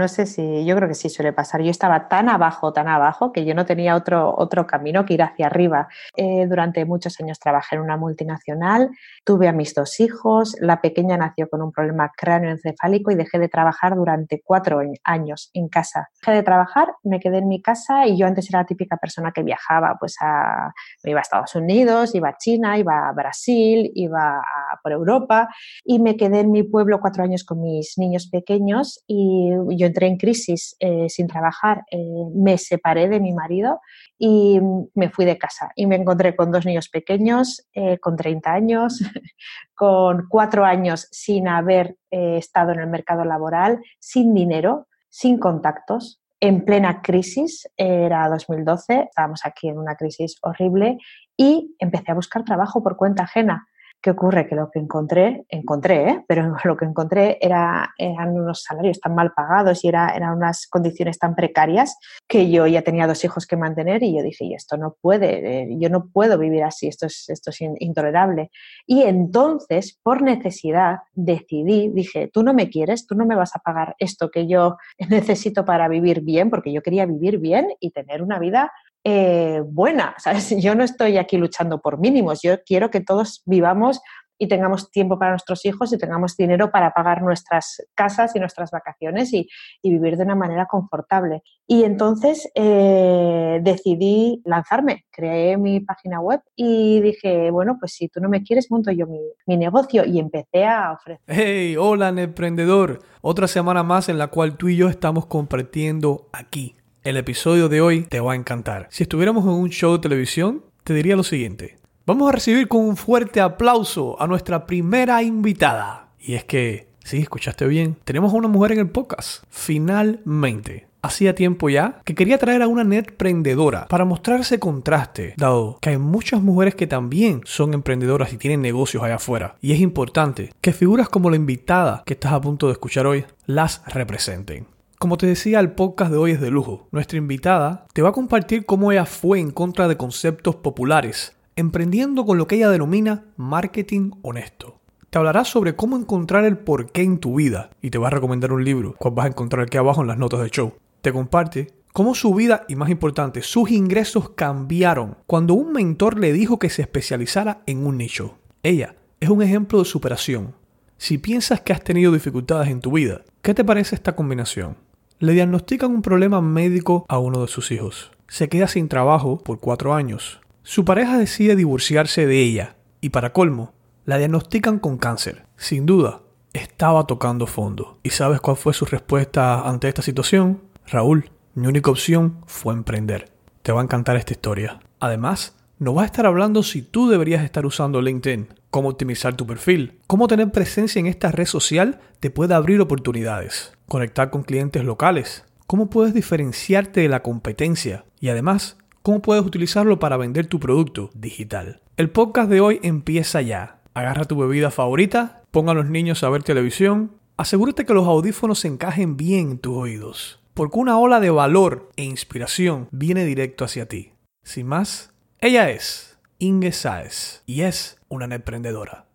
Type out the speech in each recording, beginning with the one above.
no sé si, yo creo que sí suele pasar. Yo estaba tan abajo, tan abajo, que yo no tenía otro, otro camino que ir hacia arriba. Eh, durante muchos años trabajé en una multinacional, tuve a mis dos hijos, la pequeña nació con un problema cráneoencefálico y dejé de trabajar durante cuatro años en casa. Dejé de trabajar, me quedé en mi casa y yo antes era la típica persona que viajaba, pues a, me iba a Estados Unidos, iba a China, iba a Brasil, iba por Europa y me quedé en mi pueblo cuatro años con mis niños pequeños y yo entré en crisis eh, sin trabajar, eh, me separé de mi marido y me fui de casa y me encontré con dos niños pequeños, eh, con 30 años, con cuatro años sin haber estado en el mercado laboral, sin dinero, sin contactos, en plena crisis, era 2012, estábamos aquí en una crisis horrible y empecé a buscar trabajo por cuenta ajena. ¿Qué ocurre? Que lo que encontré, encontré, ¿eh? pero lo que encontré era, eran unos salarios tan mal pagados y era, eran unas condiciones tan precarias que yo ya tenía dos hijos que mantener y yo dije, y esto no puede, eh, yo no puedo vivir así, esto es, esto es intolerable. Y entonces, por necesidad, decidí, dije, tú no me quieres, tú no me vas a pagar esto que yo necesito para vivir bien, porque yo quería vivir bien y tener una vida eh, buena. ¿sabes? Yo no estoy aquí luchando por mínimos, yo quiero que todos vivamos y tengamos tiempo para nuestros hijos y tengamos dinero para pagar nuestras casas y nuestras vacaciones y, vivir de una manera confortable. Y entonces eh, decidí lanzarme, creé mi página web y dije, bueno, pues si tú no me quieres, monto yo mi, mi negocio y empecé a ofrecer. ¡Hey! Hola, emprendedor. Otra semana más en la cual tú y yo estamos compartiendo aquí el episodio de hoy te va a encantar. Si estuviéramos en un show de televisión, te diría lo siguiente. Vamos a recibir con un fuerte aplauso a nuestra primera invitada. Y es que, sí, escuchaste bien, tenemos a una mujer en el podcast. Finalmente. Hacía tiempo ya que quería traer a una netprendedora para mostrarse contraste, dado que hay muchas mujeres que también son emprendedoras y tienen negocios allá afuera. Y es importante que figuras como la invitada que estás a punto de escuchar hoy las representen. Como te decía, el podcast de hoy es de lujo. Nuestra invitada te va a compartir cómo ella fue en contra de conceptos populares, emprendiendo con lo que ella denomina marketing honesto. Te hablará sobre cómo encontrar el porqué en tu vida y te va a recomendar un libro, cual vas a encontrar aquí abajo en las notas del show. Te comparte cómo su vida y más importante, sus ingresos cambiaron cuando un mentor le dijo que se especializara en un nicho. Ella es un ejemplo de superación. Si piensas que has tenido dificultades en tu vida, ¿qué te parece esta combinación? Le diagnostican un problema médico a uno de sus hijos. Se queda sin trabajo por cuatro años. Su pareja decide divorciarse de ella y para colmo, la diagnostican con cáncer. Sin duda, estaba tocando fondo. ¿Y sabes cuál fue su respuesta ante esta situación? Raúl, mi única opción fue emprender. Te va a encantar esta historia. Además, nos va a estar hablando si tú deberías estar usando LinkedIn, cómo optimizar tu perfil, cómo tener presencia en esta red social te puede abrir oportunidades, conectar con clientes locales, cómo puedes diferenciarte de la competencia y además cómo puedes utilizarlo para vender tu producto digital. El podcast de hoy empieza ya. Agarra tu bebida favorita, ponga a los niños a ver televisión, asegúrate que los audífonos se encajen bien en tus oídos, porque una ola de valor e inspiración viene directo hacia ti. Sin más, ella es Inge Saez y es una emprendedora.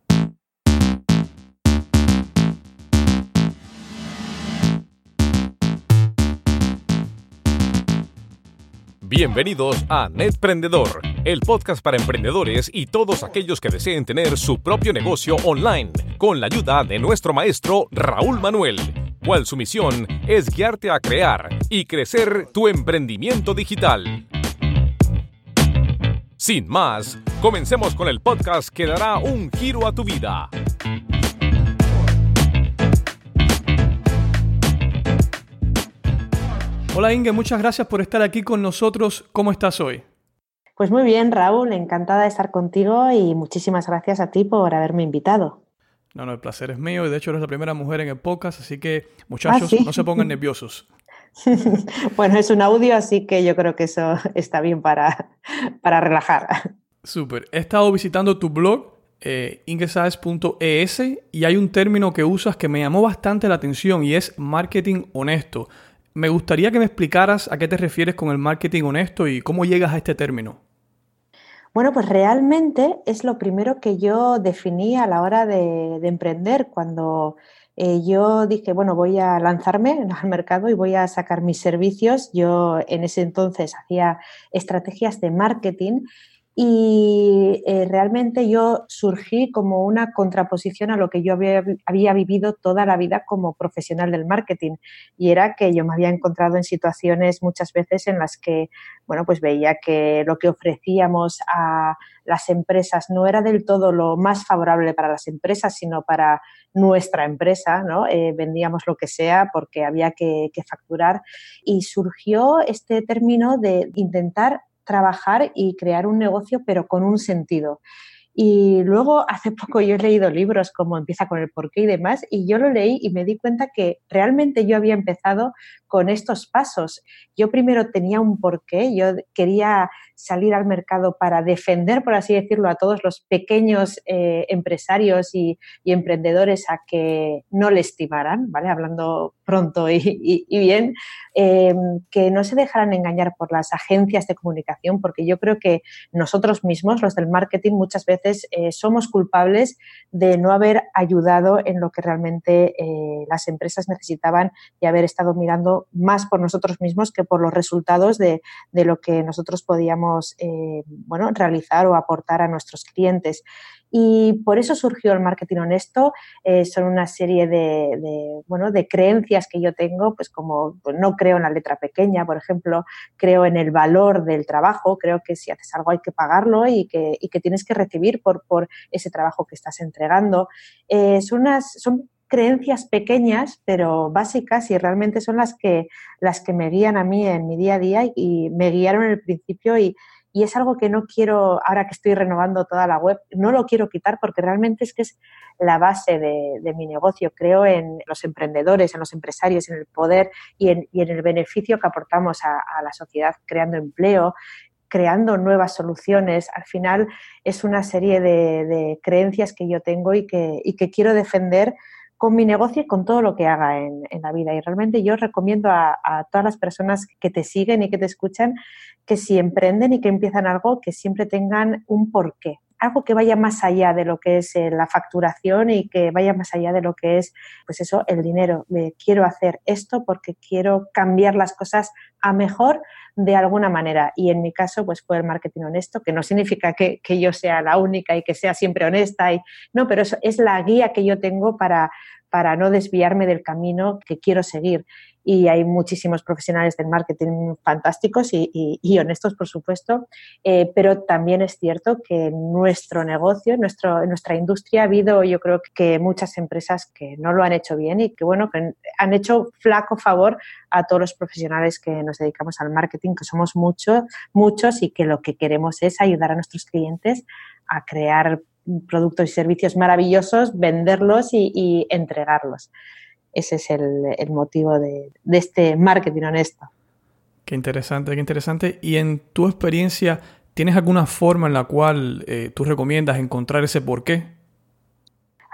Bienvenidos a Netprendedor, el podcast para emprendedores y todos aquellos que deseen tener su propio negocio online, con la ayuda de nuestro maestro Raúl Manuel, cual su misión es guiarte a crear y crecer tu emprendimiento digital. Sin más, comencemos con el podcast que dará un giro a tu vida. Hola Inge, muchas gracias por estar aquí con nosotros. ¿Cómo estás hoy? Pues muy bien, Raúl, encantada de estar contigo y muchísimas gracias a ti por haberme invitado. No, no, el placer es mío y de hecho eres la primera mujer en el podcast, así que muchachos, ah, no se pongan nerviosos. bueno, es un audio, así que yo creo que eso está bien para, para relajar. Súper. He estado visitando tu blog, eh, y hay un término que usas que me llamó bastante la atención y es marketing honesto. Me gustaría que me explicaras a qué te refieres con el marketing honesto y cómo llegas a este término. Bueno, pues realmente es lo primero que yo definí a la hora de, de emprender cuando Eh, yo dije, bueno, voy a lanzarme al mercado y voy a sacar mis servicios. Yo en ese entonces hacía estrategias de marketing y eh, realmente yo surgí como una contraposición a lo que yo había, había, vivido toda la vida como profesional del marketing y era que yo me había encontrado en situaciones muchas veces en las que, bueno, pues veía que lo que ofrecíamos a las empresas no era del todo lo más favorable para las empresas, sino para nuestra empresa, ¿no? Eh, vendíamos lo que sea porque había que, que facturar y surgió este término de intentar trabajar y crear un negocio, pero con un sentido. Y luego hace poco yo he leído libros como Empieza con el porqué y demás, y yo lo leí y me di cuenta que realmente yo había empezado con estos pasos. Yo primero tenía un porqué, yo quería salir al mercado para defender, por así decirlo, a todos los pequeños eh, empresarios y, emprendedores a que no le estimaran, ¿vale? Hablando pronto y, bien, em, que no se dejaran engañar por las agencias de comunicación, porque yo creo que nosotros mismos, los del marketing, muchas veces eh, somos culpables de no haber ayudado en lo que realmente eh, las empresas necesitaban y haber estado mirando más por nosotros mismos que por los resultados de, de lo que nosotros podíamos eh, bueno, realizar o aportar a nuestros clientes. Y por eso surgió el marketing honesto. Eh, son una serie de, bueno, de creencias que yo tengo, pues como pues no creo en la letra pequeña, por ejemplo, creo en el valor del trabajo, creo que si haces algo hay que pagarlo y que, y que tienes que recibir por, por ese trabajo que estás entregando. Eh, son, unas, son creencias pequeñas pero básicas y realmente son las que, las que me guían a mí en mi día a día y me guiaron en el principio y, y es algo que no quiero, ahora que estoy renovando toda la web, no lo quiero quitar porque realmente es que es la base de, mi negocio. Creo en los emprendedores, en los empresarios, en el poder y en, el beneficio que aportamos a, la sociedad creando empleo, creando nuevas soluciones. Al final es una serie de, creencias que yo tengo y que, y que quiero defender con mi negocio y con todo lo que haga en, la vida. Y realmente yo recomiendo a, todas las personas que te siguen y que te escuchan que si emprenden y que empiezan algo, que siempre tengan un porqué. Algo que vaya más allá de lo que es eh, la facturación y que vaya más allá de lo que es, pues eso, el dinero. quiero hacer esto porque quiero cambiar las cosas a mejor de alguna manera. Y en mi caso, pues fue el marketing honesto, que no significa que, que yo sea la única y que sea siempre honesta. Y, no, pero eso es la guía que yo tengo para, para no desviarme del camino que quiero seguir. Y hay muchísimos profesionales del marketing fantásticos y, honestos, por supuesto, eh, pero también es cierto que en nuestro negocio, en, nuestro, nuestra industria, ha habido yo creo que muchas empresas que no lo han hecho bien y que, bueno, que han hecho flaco favor a todos los profesionales que nos dedicamos al marketing, que somos muchos, muchos y que lo que queremos es ayudar a nuestros clientes a crear productos y servicios maravillosos, venderlos y, entregarlos. Ese es el, motivo de, este marketing honesto. Qué interesante, qué interesante. Y en tu experiencia, ¿tienes alguna forma en la cual eh, tú recomiendas encontrar ese porqué?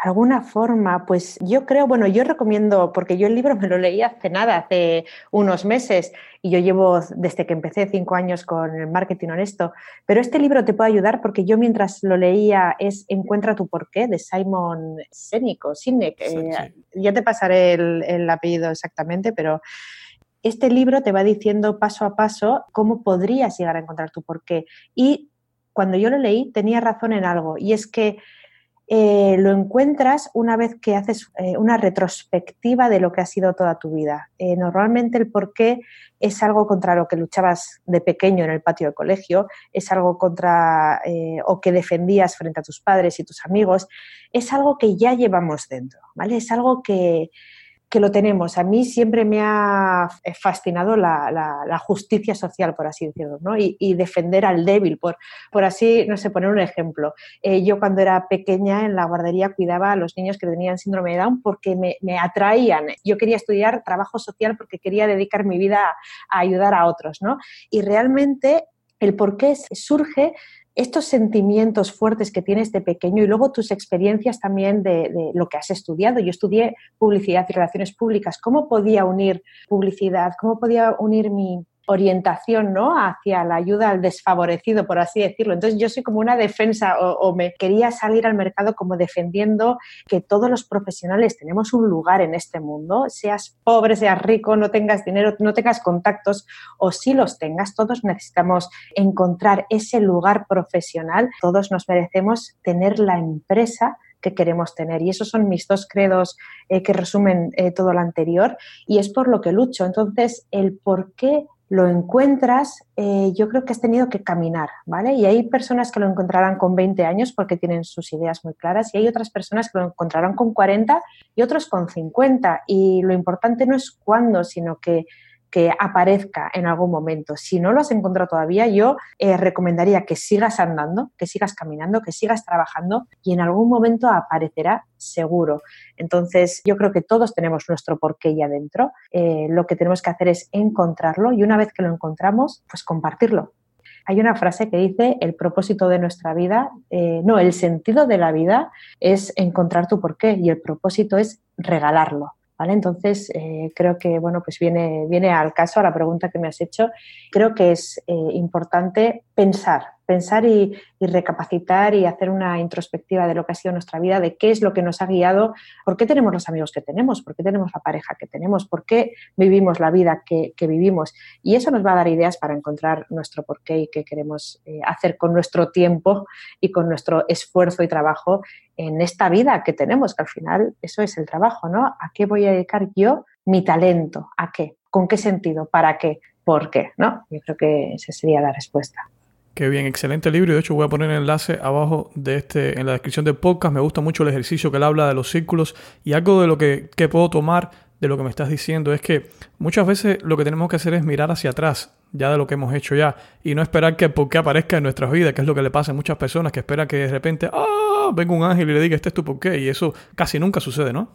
Alguna forma, pues yo creo, bueno, yo recomiendo, porque yo el libro me lo leí hace nada, hace unos meses, y yo llevo desde que empecé cinco años con el marketing honesto, pero este libro te puede ayudar porque yo mientras lo leía es Encuentra tu porqué de Simon Sinek o Sinek, eh, ya te pasaré el, el apellido exactamente, pero este libro te va diciendo paso a paso cómo podrías llegar a encontrar tu porqué. Y cuando yo lo leí tenía razón en algo, y es que eh, lo encuentras una vez que haces eh, una retrospectiva de lo que ha sido toda tu vida. Eh, normalmente el porqué es algo contra lo que luchabas de pequeño en el patio de colegio, es algo contra o que defendías frente a tus padres y tus amigos, es algo que ya llevamos dentro, ¿vale? Es algo que, que lo tenemos. A mí siempre me ha fascinado la, justicia social, por así decirlo, ¿no? y, defender al débil, por, así, no sé, poner un ejemplo. Eh, yo cuando era pequeña en la guardería cuidaba a los niños que tenían síndrome de Down porque me, atraían. Yo quería estudiar trabajo social porque quería dedicar mi vida a, a ayudar a otros, ¿no? Y realmente el por qué surge estos sentimientos fuertes que tienes de pequeño y luego tus experiencias también de, lo que has estudiado. Yo estudié publicidad y relaciones públicas. ¿Cómo podía unir publicidad? ¿Cómo podía unir mi, orientación ¿no? hacia la ayuda al desfavorecido, por así decirlo. Entonces yo soy como una defensa o, me quería salir al mercado como defendiendo que todos los profesionales tenemos un lugar en este mundo, seas pobre, seas rico, no tengas dinero, no tengas contactos o si los tengas, todos necesitamos encontrar ese lugar profesional, todos nos merecemos tener la empresa que queremos tener. Y esos son mis dos credos eh, que resumen eh, todo lo anterior y es por lo que lucho. Entonces, el por qué lo encuentras, eh, yo creo que has tenido que caminar, ¿vale? Y hay personas que lo encontrarán con 20 años porque tienen sus ideas muy claras y hay otras personas que lo encontrarán con 40 y otros con 50. Y lo importante no es cuándo, sino que que aparezca en algún momento. Si no lo has encontrado todavía, yo eh, recomendaría que sigas andando, que sigas caminando, que sigas trabajando y en algún momento aparecerá seguro. Entonces, yo creo que todos tenemos nuestro porqué ahí adentro. Eh, lo que tenemos que hacer es encontrarlo y una vez que lo encontramos, pues compartirlo. Hay una frase que dice, el propósito de nuestra vida, eh, no, el sentido de la vida es encontrar tu porqué y el propósito es regalarlo. Entonces, eh, creo que, bueno, pues viene, viene al caso, a la pregunta que me has hecho. Creo que es eh, importante pensar, pensar y, recapacitar y hacer una introspectiva de lo que ha sido nuestra vida, de qué es lo que nos ha guiado, por qué tenemos los amigos que tenemos, por qué tenemos la pareja que tenemos, por qué vivimos la vida que, vivimos. Y eso nos va a dar ideas para encontrar nuestro porqué y qué queremos eh, hacer con nuestro tiempo y con nuestro esfuerzo y trabajo en esta vida que tenemos, que al final eso es el trabajo, ¿no? ¿A qué voy a dedicar yo mi talento? ¿A qué? ¿Con qué sentido? ¿Para qué? ¿Por qué? ¿No? Yo creo que esa sería la respuesta. Qué bien, excelente libro. Y de hecho voy a poner el enlace abajo de este, en la descripción del podcast. Me gusta mucho el ejercicio que él habla de los círculos. Y algo de lo que, que puedo tomar de lo que me estás diciendo es que muchas veces lo que tenemos que hacer es mirar hacia atrás, ya de lo que hemos hecho ya, y no esperar que porque aparezca en nuestras vidas, que es lo que le pasa a muchas personas, que espera que de repente, ah, venga un ángel y le diga, este es tu porqué, y eso casi nunca sucede, ¿no?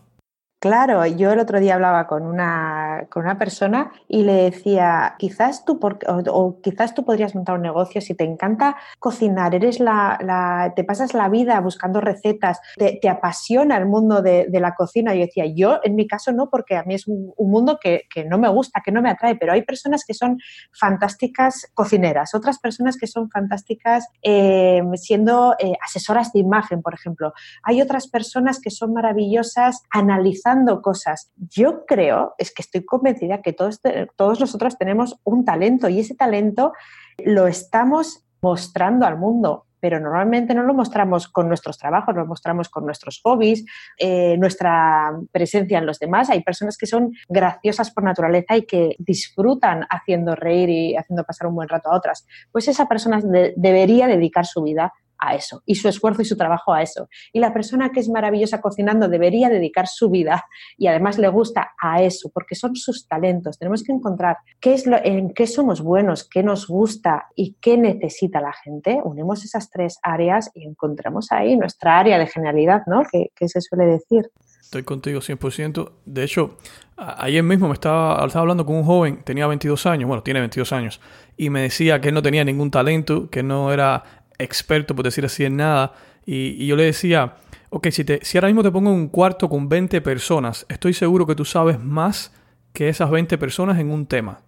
Claro, yo el otro día hablaba con una, con una persona y le decía, quizás tú, por, o, quizás tú podrías montar un negocio si te encanta cocinar, eres la, te pasas la vida buscando recetas, te, apasiona el mundo de, la cocina. Yo decía, yo en mi caso no, porque a mí es un, mundo que, no me gusta, que no me atrae, pero hay personas que son fantásticas cocineras, otras personas que son fantásticas eh, siendo eh, asesoras de imagen, por ejemplo. Hay otras personas que son maravillosas analizando cosas. Yo creo, es que estoy convencida que todos, todos nosotros tenemos un talento y ese talento lo estamos mostrando al mundo pero normalmente no lo mostramos con nuestros trabajos, lo mostramos con nuestros hobbies, eh, nuestra presencia en los demás. Hay personas que son graciosas por naturaleza y que disfrutan haciendo reír y haciendo pasar un buen rato a otras. Pues esa persona debería dedicar su vida a eso y su esfuerzo y su trabajo a eso. Y la persona que es maravillosa cocinando debería dedicar su vida y además le gusta a eso, porque son sus talentos. Tenemos que encontrar qué es lo, en qué somos buenos, qué nos gusta y qué necesita la gente. Unimos esas tres áreas y encontramos ahí nuestra área de genialidad, ¿no? Que, se suele decir. Estoy contigo 100%. De hecho, ayer mismo me estaba, estaba hablando con un joven, tenía 22 años, bueno, tiene 22 años, y me decía que él no tenía ningún talento, que no era experto, por decir así, en nada. Y, yo le decía, ok, si, te, si ahora mismo te pongo en un cuarto con 20 personas, estoy seguro que tú sabes más que esas 20 personas en un tema.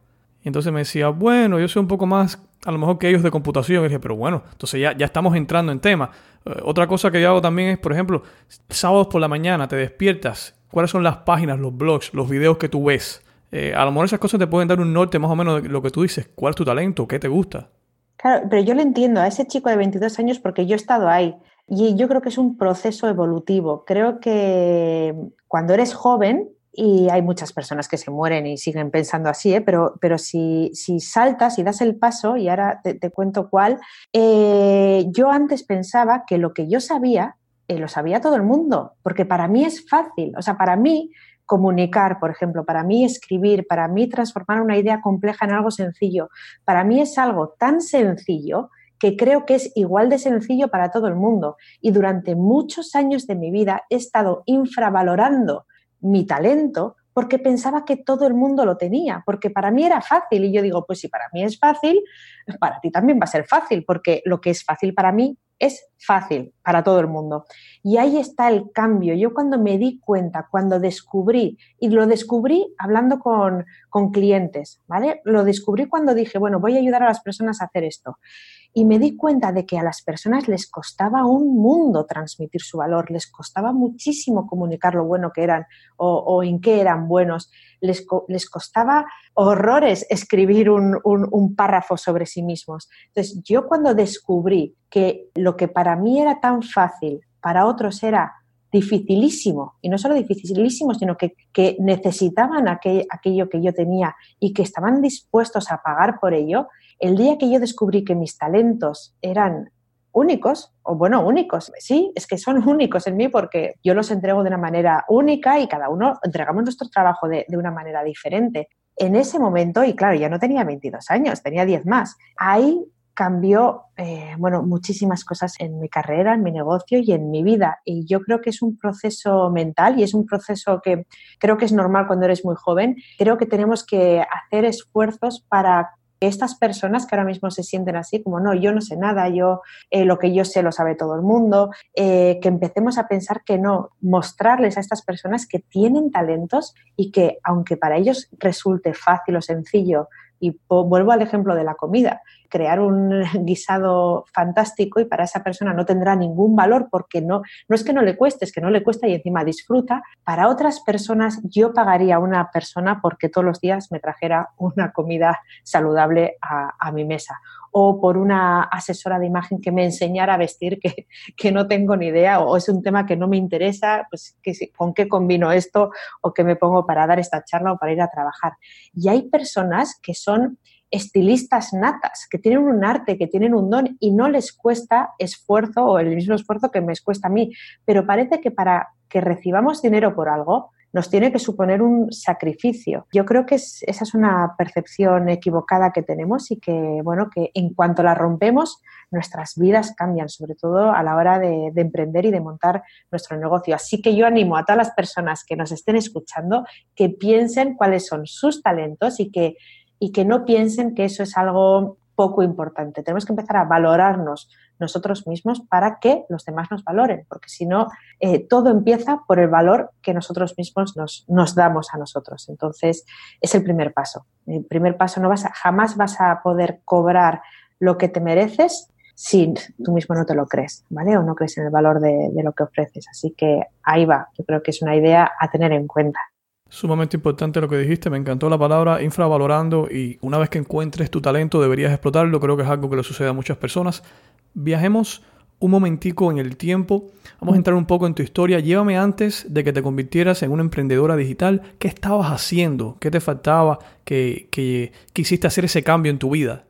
Y entonces me decía, bueno, yo soy un poco más, a lo mejor que ellos de computación. Y dije, pero bueno, entonces ya, ya estamos entrando en tema. Eh, otra cosa que yo hago también es, por ejemplo, sábados por la mañana te despiertas. ¿Cuáles son las páginas, los blogs, los videos que tú ves? Eh, a lo mejor esas cosas te pueden dar un norte más o menos de lo que tú dices. ¿Cuál es tu talento? ¿Qué te gusta? Claro, pero yo le entiendo a ese chico de 22 años porque yo he estado ahí y yo creo que es un proceso evolutivo. Creo que cuando eres joven, y hay muchas personas que se mueren y siguen pensando así, ¿eh? pero, pero si, si, saltas y das el paso, y ahora te, cuento cuál, eh, yo antes pensaba que lo que yo sabía, eh, lo sabía todo el mundo, porque para mí es fácil, o sea, para mí comunicar, por ejemplo, para mí escribir, para mí transformar una idea compleja en algo sencillo, para mí es algo tan sencillo que creo que es igual de sencillo para todo el mundo. Y durante muchos años de mi vida he estado infravalorando mi talento porque pensaba que todo el mundo lo tenía, porque para mí era fácil. Y yo digo, pues si para mí es fácil, para ti también va a ser fácil, porque lo que es fácil para mí es fácil para todo el mundo. Y ahí está el cambio. Yo cuando me di cuenta, cuando descubrí, y lo descubrí hablando con, con clientes, ¿vale? Lo descubrí cuando dije, bueno, voy a ayudar a las personas a hacer esto y me di cuenta de que a las personas les costaba un mundo transmitir su valor, les costaba muchísimo comunicar lo bueno que eran o, en qué eran buenos, les, les costaba horrores escribir un, un, párrafo sobre sí mismos. Entonces, yo cuando descubrí que lo que para mí era tan fácil, para otros era dificilísimo, y no solo dificilísimo, sino que, que necesitaban aquello que yo tenía y que estaban dispuestos a pagar por ello, el día que yo descubrí que mis talentos eran únicos, o bueno, únicos, sí, es que son únicos en mí porque yo los entrego de una manera única y cada uno entregamos nuestro trabajo de, una manera diferente. En ese momento, y claro, ya no tenía 22 años, tenía 10 más, ahí cambió, eh, bueno, muchísimas cosas en mi carrera, en mi negocio y en mi vida. Y yo creo que es un proceso mental y es un proceso que creo que es normal cuando eres muy joven. Creo que tenemos que hacer esfuerzos para estas personas que ahora mismo se sienten así, como no, yo no sé nada, yo eh, lo que yo sé lo sabe todo el mundo, eh, que empecemos a pensar que no, mostrarles a estas personas que tienen talentos y que aunque para ellos resulte fácil o sencillo y vuelvo al ejemplo de la comida, crear un guisado fantástico y para esa persona no tendrá ningún valor porque no, no es que no le cueste, es que no le cuesta y encima disfruta. Para otras personas yo pagaría a una persona porque todos los días me trajera una comida saludable a, mi mesa o por una asesora de imagen que me enseñara a vestir que, que, no tengo ni idea o es un tema que no me interesa, pues con qué combino esto o qué me pongo para dar esta charla o para ir a trabajar. Y hay personas que son estilistas natas, que tienen un arte, que tienen un don y no les cuesta esfuerzo o el mismo esfuerzo que me cuesta a mí, pero parece que para que recibamos dinero por algo, nos tiene que suponer un sacrificio. Yo creo que esa es una percepción equivocada que tenemos y que, bueno, que en cuanto la rompemos, nuestras vidas cambian, sobre todo a la hora de, de emprender y de montar nuestro negocio. Así que yo animo a todas las personas que nos estén escuchando que piensen cuáles son sus talentos y que, y que no piensen que eso es algo poco importante. Tenemos que empezar a valorarnos nosotros mismos para que los demás nos valoren, porque si no, eh, todo empieza por el valor que nosotros mismos nos, nos, damos a nosotros. Entonces, es el primer paso. El primer paso, no vas a, jamás vas a poder cobrar lo que te mereces si tú mismo no te lo crees, ¿vale? O no crees en el valor de, de lo que ofreces. Así que ahí va, yo creo que es una idea a tener en cuenta. Sumamente importante lo que dijiste, me encantó la palabra infravalorando y una vez que encuentres tu talento deberías explotarlo, creo que es algo que le sucede a muchas personas viajemos un momentico en el tiempo. Vamos a entrar un poco en tu historia. Llévame antes de que te convirtieras en una emprendedora digital. ¿Qué estabas haciendo? ¿Qué te faltaba? ¿Qué, quisiste hacer ese cambio en tu vida?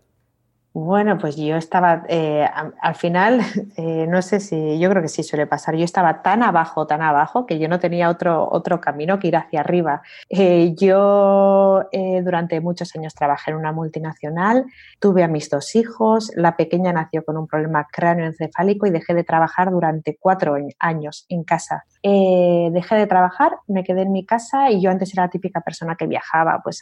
Bueno, pues yo estaba, eh, al final, eh, no sé si, yo creo que sí suele pasar, yo estaba tan abajo, tan abajo, que yo no tenía otro, otro camino que ir hacia arriba. Eh, yo durante muchos años trabajé en una multinacional, tuve a mis dos hijos, la pequeña nació con un problema cráneoencefálico y dejé de trabajar durante cuatro años en casa. Dejé de trabajar, me quedé en mi casa y yo antes era la típica persona que viajaba, pues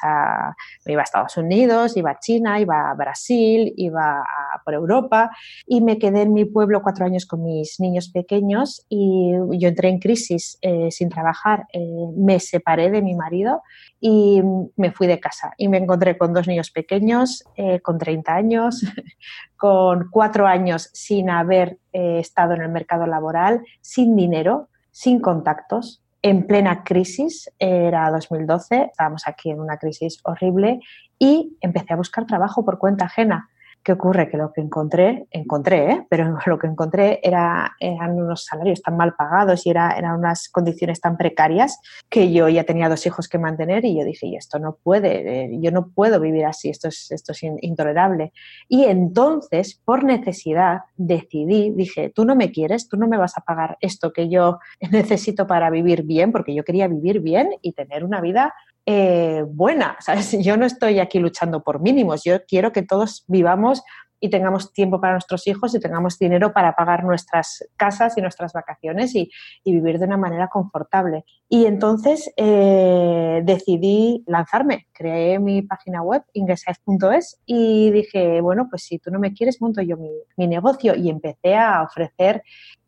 iba a Estados Unidos, iba a China, iba a Brasil, iba por Europa y me quedé en mi pueblo cuatro años con mis niños pequeños y yo entré en crisis eh, sin trabajar. Eh, me separé de mi marido y me fui de casa y me encontré con dos niños pequeños, eh, con 30 años, con cuatro años sin haber estado en el mercado laboral, sin dinero, sin contactos, en plena crisis, era 2012, estábamos aquí en una crisis horrible y empecé a buscar trabajo por cuenta ajena. ¿Qué ocurre? Que lo que encontré, encontré, ¿eh? pero lo que encontré era, eran unos salarios tan mal pagados y era, eran unas condiciones tan precarias que yo ya tenía dos hijos que mantener y yo dije, y esto no puede, eh, yo no puedo vivir así, esto es, esto es intolerable. Y entonces, por necesidad, decidí, dije, tú no me quieres, tú no me vas a pagar esto que yo necesito para vivir bien, porque yo quería vivir bien y tener una vida eh, buena. ¿sabes? Yo no estoy aquí luchando por mínimos, yo quiero que todos vivamos y tengamos tiempo para nuestros hijos y tengamos dinero para pagar nuestras casas y nuestras vacaciones y, vivir de una manera confortable. Y entonces eh, decidí lanzarme, creé mi página web, ingresize.es y dije, bueno, pues si tú no me quieres, monto yo mi negocio y empecé a ofrecer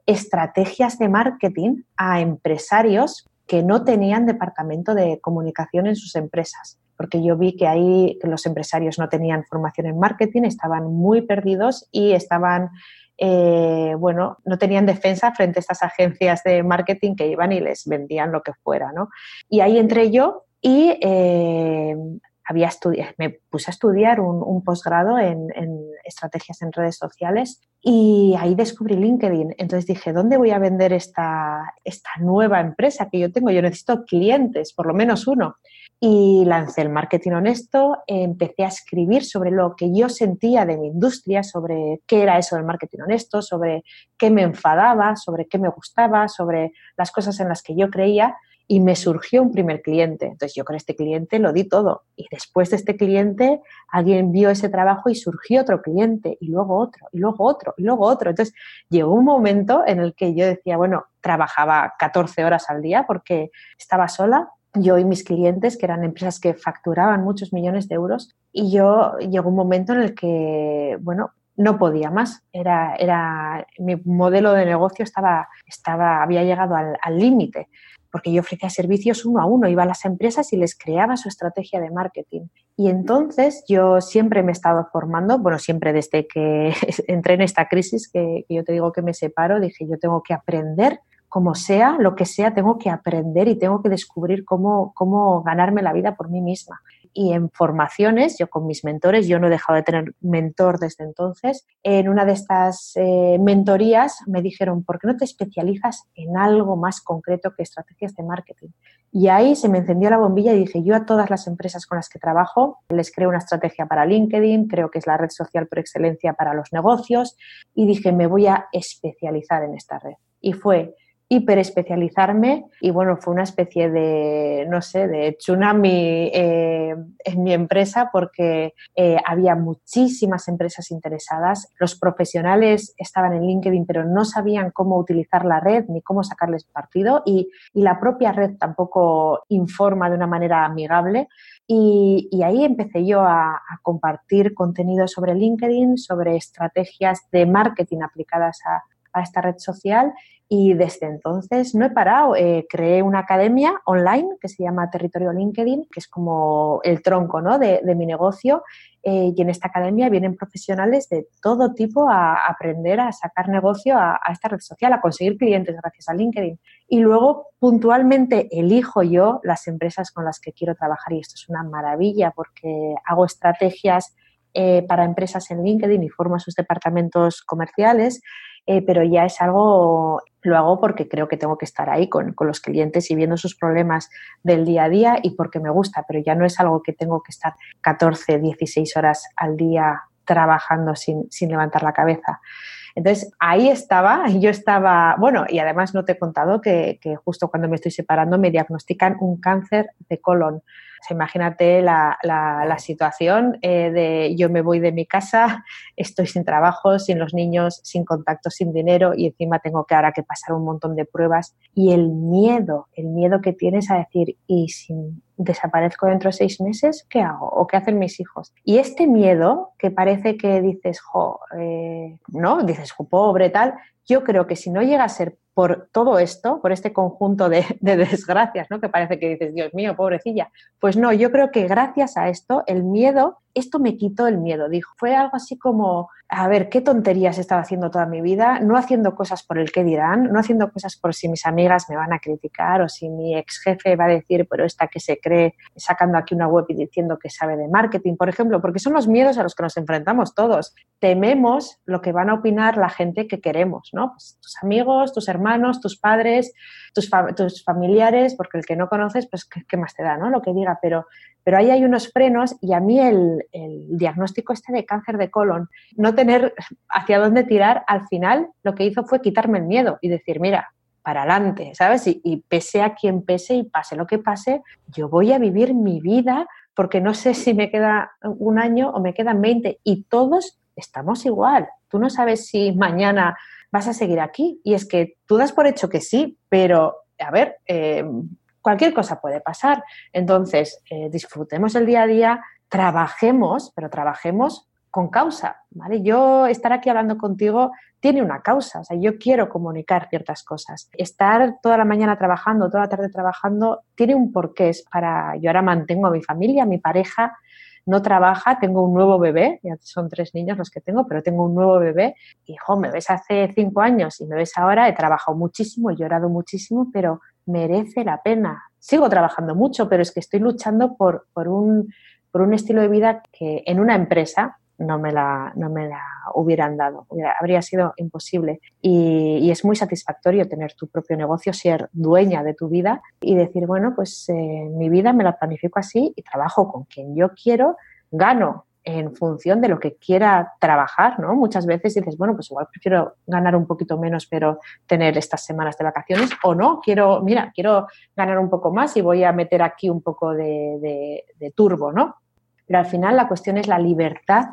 estrategias de marketing a empresarios que no tenían departamento de comunicación en sus empresas porque yo vi que ahí los empresarios no tenían formación en marketing, estaban muy perdidos y estaban, eh, bueno, no tenían defensa frente a estas agencias de marketing que iban y les vendían lo que fuera, ¿no? Y ahí entré yo y eh, había me puse a estudiar un, posgrado en, estrategias en redes sociales y ahí descubrí LinkedIn. Entonces dije, ¿dónde voy a vender esta, esta nueva empresa que yo tengo? Yo necesito clientes, por lo menos uno y lancé el marketing honesto, empecé a escribir sobre lo que yo sentía de mi industria, sobre qué era eso del marketing honesto, sobre qué me enfadaba, sobre qué me gustaba, sobre las cosas en las que yo creía y me surgió un primer cliente. Entonces yo con este cliente lo di todo y después de este cliente alguien vio ese trabajo y surgió otro cliente y luego otro y luego otro y luego otro. Entonces llegó un momento en el que yo decía, bueno, trabajaba 14 horas al día porque estaba sola yo y mis clientes, que eran empresas que facturaban muchos millones de euros, y yo llegó un momento en el que, bueno, no podía más. Era, era, mi modelo de negocio estaba, estaba, había llegado al límite, porque yo ofrecía servicios uno a uno, iba a las empresas y les creaba su estrategia de marketing. Y entonces yo siempre me he estado formando, bueno, siempre desde que entré en esta crisis, que, que yo te digo que me separo, dije, yo tengo que aprender como sea, lo que sea, tengo que aprender y tengo que descubrir cómo, cómo ganarme la vida por mí misma. Y en formaciones, yo con mis mentores, yo no he dejado de tener mentor desde entonces, en una de estas eh, mentorías me dijeron, ¿por qué no te especializas en algo más concreto que estrategias de marketing? Y ahí se me encendió la bombilla y dije, yo a todas las empresas con las que trabajo les creo una estrategia para LinkedIn, creo que es la red social por excelencia para los negocios, y dije, me voy a especializar en esta red. Y fue hiperespecializarme y bueno, fue una especie de, no sé, de tsunami eh, en mi empresa porque eh, había muchísimas empresas interesadas, los profesionales estaban en LinkedIn pero no sabían cómo utilizar la red ni cómo sacarles partido y, la propia red tampoco informa de una manera amigable. Y, ahí empecé yo a, a, compartir contenido sobre LinkedIn, sobre estrategias de marketing aplicadas a, a esta red social y desde entonces no he parado. Eh, creé una academia online que se llama Territorio LinkedIn, que es como el tronco ¿no? de, mi negocio. Eh, y en esta academia vienen profesionales de todo tipo a aprender a sacar negocio a, esta red social, a conseguir clientes gracias a LinkedIn. Y luego puntualmente elijo yo las empresas con las que quiero trabajar y esto es una maravilla porque hago estrategias eh, para empresas en LinkedIn y formo sus departamentos comerciales eh, pero ya es algo, lo hago porque creo que tengo que estar ahí con, los clientes y viendo sus problemas del día a día y porque me gusta, pero ya no es algo que tengo que estar 14, 16 horas al día trabajando sin, levantar la cabeza. Entonces, ahí estaba, yo estaba, bueno, y además no te he contado que, justo cuando me estoy separando me diagnostican un cáncer de colon imagínate la, situación eh, de yo me voy de mi casa, estoy sin trabajo, sin los niños, sin contacto, sin dinero y encima tengo que ahora que pasar un montón de pruebas. Y el miedo, el miedo que tienes a decir, y si desaparezco dentro de seis meses, ¿qué hago? ¿O qué hacen mis hijos? Y este miedo que parece que dices, jo, eh", ¿no? Dices, jo, pobre, tal, yo creo que si no llega a ser por todo esto, por este conjunto de, desgracias, ¿no? Que parece que dices, Dios mío, pobrecilla. Pues no, yo creo que gracias a esto, el miedo, esto me quitó el miedo, dijo. Fue algo así como, a ver, qué tonterías he estado haciendo toda mi vida, no haciendo cosas por el que dirán, no haciendo cosas por si mis amigas me van a criticar o si mi ex jefe va a decir, pero esta que se cree sacando aquí una web y diciendo que sabe de marketing, por ejemplo, porque son los miedos a los que nos enfrentamos todos. Tememos lo que van a opinar la gente que queremos, ¿no? Pues tus amigos, tus hermanos, tus padres, tus, tus familiares, porque el que no conoces, pues ¿qué, más te da, ¿no? Lo que diga, pero, pero ahí hay unos frenos y a mí el, diagnóstico este de cáncer de colon, no tener hacia dónde tirar, al final lo que hizo fue quitarme el miedo y decir, mira, para adelante, ¿sabes? Y, pese a quien pese y pase lo que pase, yo voy a vivir mi vida porque no sé si me queda un año o me quedan 20 y todos estamos igual. Tú no sabes si mañana vas a seguir aquí. Y es que tú das por hecho que sí, pero a ver, eh, cualquier cosa puede pasar. Entonces, eh, disfrutemos el día a día, trabajemos, pero trabajemos con causa, ¿vale? Yo estar aquí hablando contigo tiene una causa, o sea, yo quiero comunicar ciertas cosas. Estar toda la mañana trabajando, toda la tarde trabajando, tiene un porqué, es para, yo ahora mantengo a mi familia, a mi pareja, no trabaja, tengo un nuevo bebé, son tres niños los que tengo, pero tengo un nuevo bebé. Hijo, me ves hace cinco años y me ves ahora, he trabajado muchísimo, he llorado muchísimo, pero merece la pena. Sigo trabajando mucho, pero es que estoy luchando por, por, un, por un estilo de vida que en una empresa no me la, no me la hubieran dado, habría sido imposible. Y, es muy satisfactorio tener tu propio negocio, ser dueña de tu vida y decir, bueno, pues eh, mi vida me la planifico así y trabajo con quien yo quiero, gano en función de lo que quiera trabajar, ¿no? Muchas veces dices, bueno, pues igual prefiero ganar un poquito menos, pero tener estas semanas de vacaciones, o no, quiero, mira, quiero ganar un poco más y voy a meter aquí un poco de, de turbo, ¿no? Pero al final la cuestión es la libertad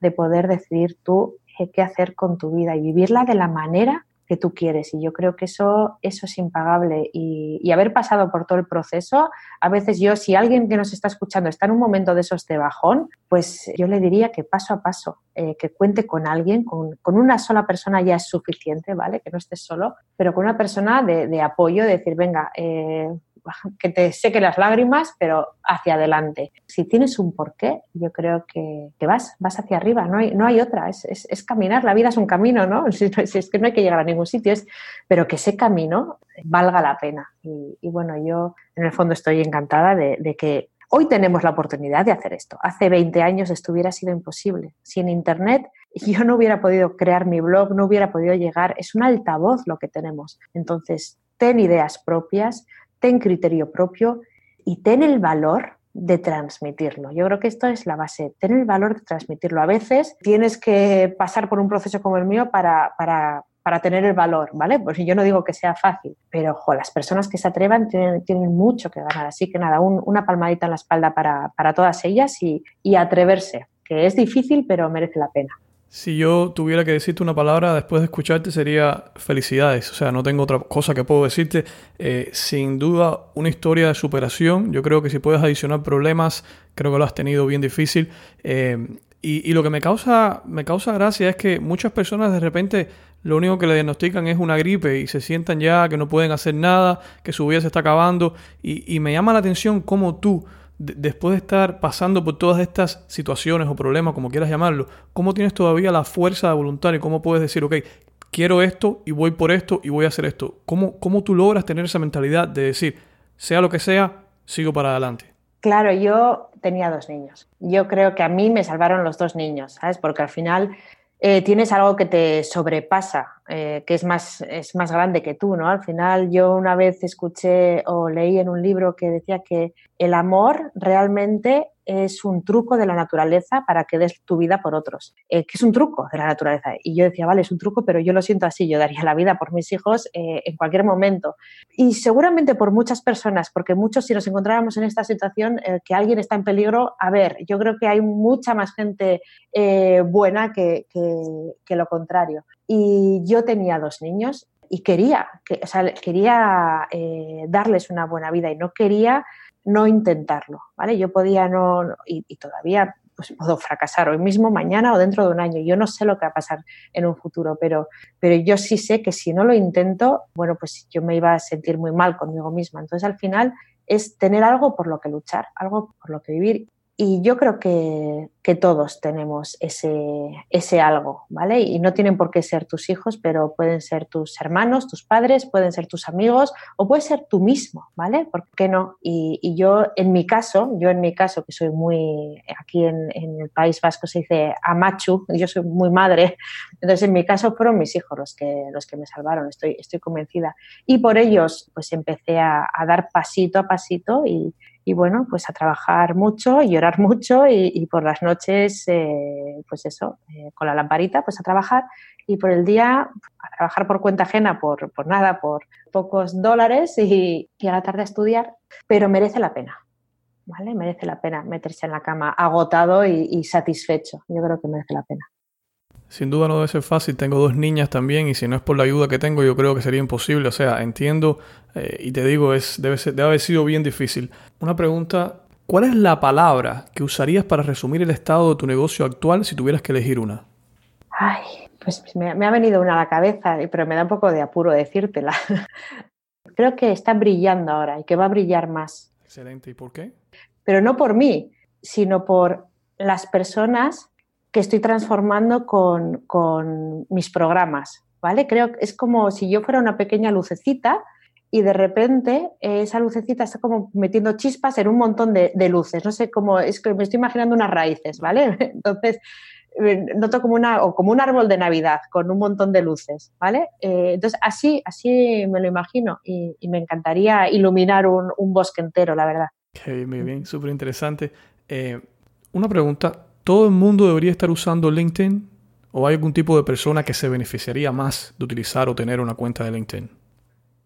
de poder decidir tú qué hacer con tu vida y vivirla de la manera tú quieres. Y yo creo que eso, eso es impagable. Y, haber pasado por todo el proceso, a veces yo, si alguien que nos está escuchando está en un momento de esos de bajón, pues yo le diría que paso a paso, eh, que cuente con alguien, con, una sola persona ya es suficiente, ¿vale? Que no estés solo, pero con una persona de, de apoyo, de decir, venga, eh, que te seque las lágrimas, pero hacia adelante. Si tienes un porqué, yo creo que, vas, vas hacia arriba, no hay, no hay otra, es, es, caminar, la vida es un camino, ¿no? Si, es que no hay que llegar a ningún sitio, es, pero que ese camino valga la pena. Y, bueno, yo en el fondo estoy encantada de, de que Hoy tenemos la oportunidad de hacer esto. Hace 20 años esto hubiera sido imposible. Sin Internet yo no hubiera podido crear mi blog, no hubiera podido llegar. Es un altavoz lo que tenemos. Entonces, ten ideas propias, ten criterio propio y ten el valor de transmitirlo. Yo creo que esto es la base, ten el valor de transmitirlo. A veces tienes que pasar por un proceso como el mío para, para, para tener el valor, ¿vale? Pues yo no digo que sea fácil, pero las personas que se atrevan tienen, tienen mucho que ganar. Así que nada, una palmadita en la espalda para, para todas ellas y, y atreverse, que es difícil, pero merece la pena. Si yo tuviera que decirte una palabra después de escucharte sería felicidades. O sea, no tengo otra cosa que puedo decirte. Eh, sin duda, una historia de superación. Yo creo que si puedes adicionar problemas, creo que lo has tenido bien difícil. Eh, y, lo que me causa, me causa gracia es que muchas personas de repente lo único que le diagnostican es una gripe y se sientan ya que no pueden hacer nada, que su vida se está acabando. Y, y me llama la atención cómo tú después de estar pasando por todas estas situaciones o problemas, como quieras llamarlo, ¿cómo tienes todavía la fuerza de voluntad y cómo puedes decir, ok, quiero esto y voy por esto y voy a hacer esto? ¿Cómo, cómo tú logras tener esa mentalidad de decir, sea lo que sea, sigo para adelante? Claro, yo tenía dos niños. Yo creo que a mí me salvaron los dos niños, ¿sabes? Porque al final eh, tienes algo que te sobrepasa, eh, que es más, es más grande que tú, ¿no? Al final yo una vez escuché o leí en un libro que decía que el amor realmente es un truco de la naturaleza para que des tu vida por otros, eh, que es un truco de la naturaleza. Y yo decía, vale, es un truco, pero yo lo siento así, yo daría la vida por mis hijos eh, en cualquier momento. Y seguramente por muchas personas, porque muchos si nos encontráramos en esta situación, eh, que alguien está en peligro, a ver, yo creo que hay mucha más gente buena que, que, lo contrario. Y yo tenía dos niños y quería, que, o sea, quería darles una buena vida y no quería no intentarlo, ¿vale? Yo podía no, y, todavía pues puedo fracasar hoy mismo, mañana o dentro de un año. Yo no sé lo que va a pasar en un futuro, pero, pero yo sí sé que si no lo intento, bueno, pues yo me iba a sentir muy mal conmigo misma. Entonces, al final es tener algo por lo que luchar, algo por lo que vivir. Y yo creo que, que, todos tenemos ese, ese algo, ¿vale? Y no tienen por qué ser tus hijos, pero pueden ser tus hermanos, tus padres, pueden ser tus amigos o puede ser tú mismo, ¿vale? ¿Por qué no? Y, y yo, en mi caso, yo en mi caso, que soy muy, aquí en, en, el País Vasco se dice amachu, yo soy muy madre, entonces en mi caso fueron mis hijos los que, los que me salvaron, estoy, estoy convencida. Y por ellos, pues empecé a, a dar pasito a pasito y, y bueno, pues a trabajar mucho y llorar mucho y, por las noches, eh, pues eso, eh, con la lamparita, pues a trabajar y por el día a trabajar por cuenta ajena, por, por nada, por pocos dólares y, a la tarde a estudiar, pero merece la pena, ¿vale? Merece la pena meterse en la cama agotado y satisfecho, yo creo que merece la pena. Sin duda no debe ser fácil. Tengo dos niñas también y si no es por la ayuda que tengo, yo creo que sería imposible. O sea, entiendo eh, y te digo, es, debe, ser, debe haber sido bien difícil. Una pregunta, ¿cuál es la palabra que usarías para resumir el estado de tu negocio actual si tuvieras que elegir una? Ay, pues me, me ha venido una a la cabeza, pero me da un poco de apuro decírtela. creo que está brillando ahora y que va a brillar más. Excelente, ¿y por qué? Pero no por mí, sino por las personas que estoy transformando con, mis programas, ¿vale? Creo que es como si yo fuera una pequeña lucecita y de repente esa lucecita está como metiendo chispas en un montón de, luces. No sé cómo, es que me estoy imaginando unas raíces, ¿vale? Entonces, eh, noto como, una, o como un árbol de Navidad con un montón de luces, ¿vale? Eh, entonces, así, así me lo imagino y, me encantaría iluminar un, bosque entero, la verdad. Muy bien, súper interesante. Eh, una pregunta, ¿todo el mundo debería estar usando LinkedIn? ¿O hay algún tipo de persona que se beneficiaría más de utilizar o tener una cuenta de LinkedIn?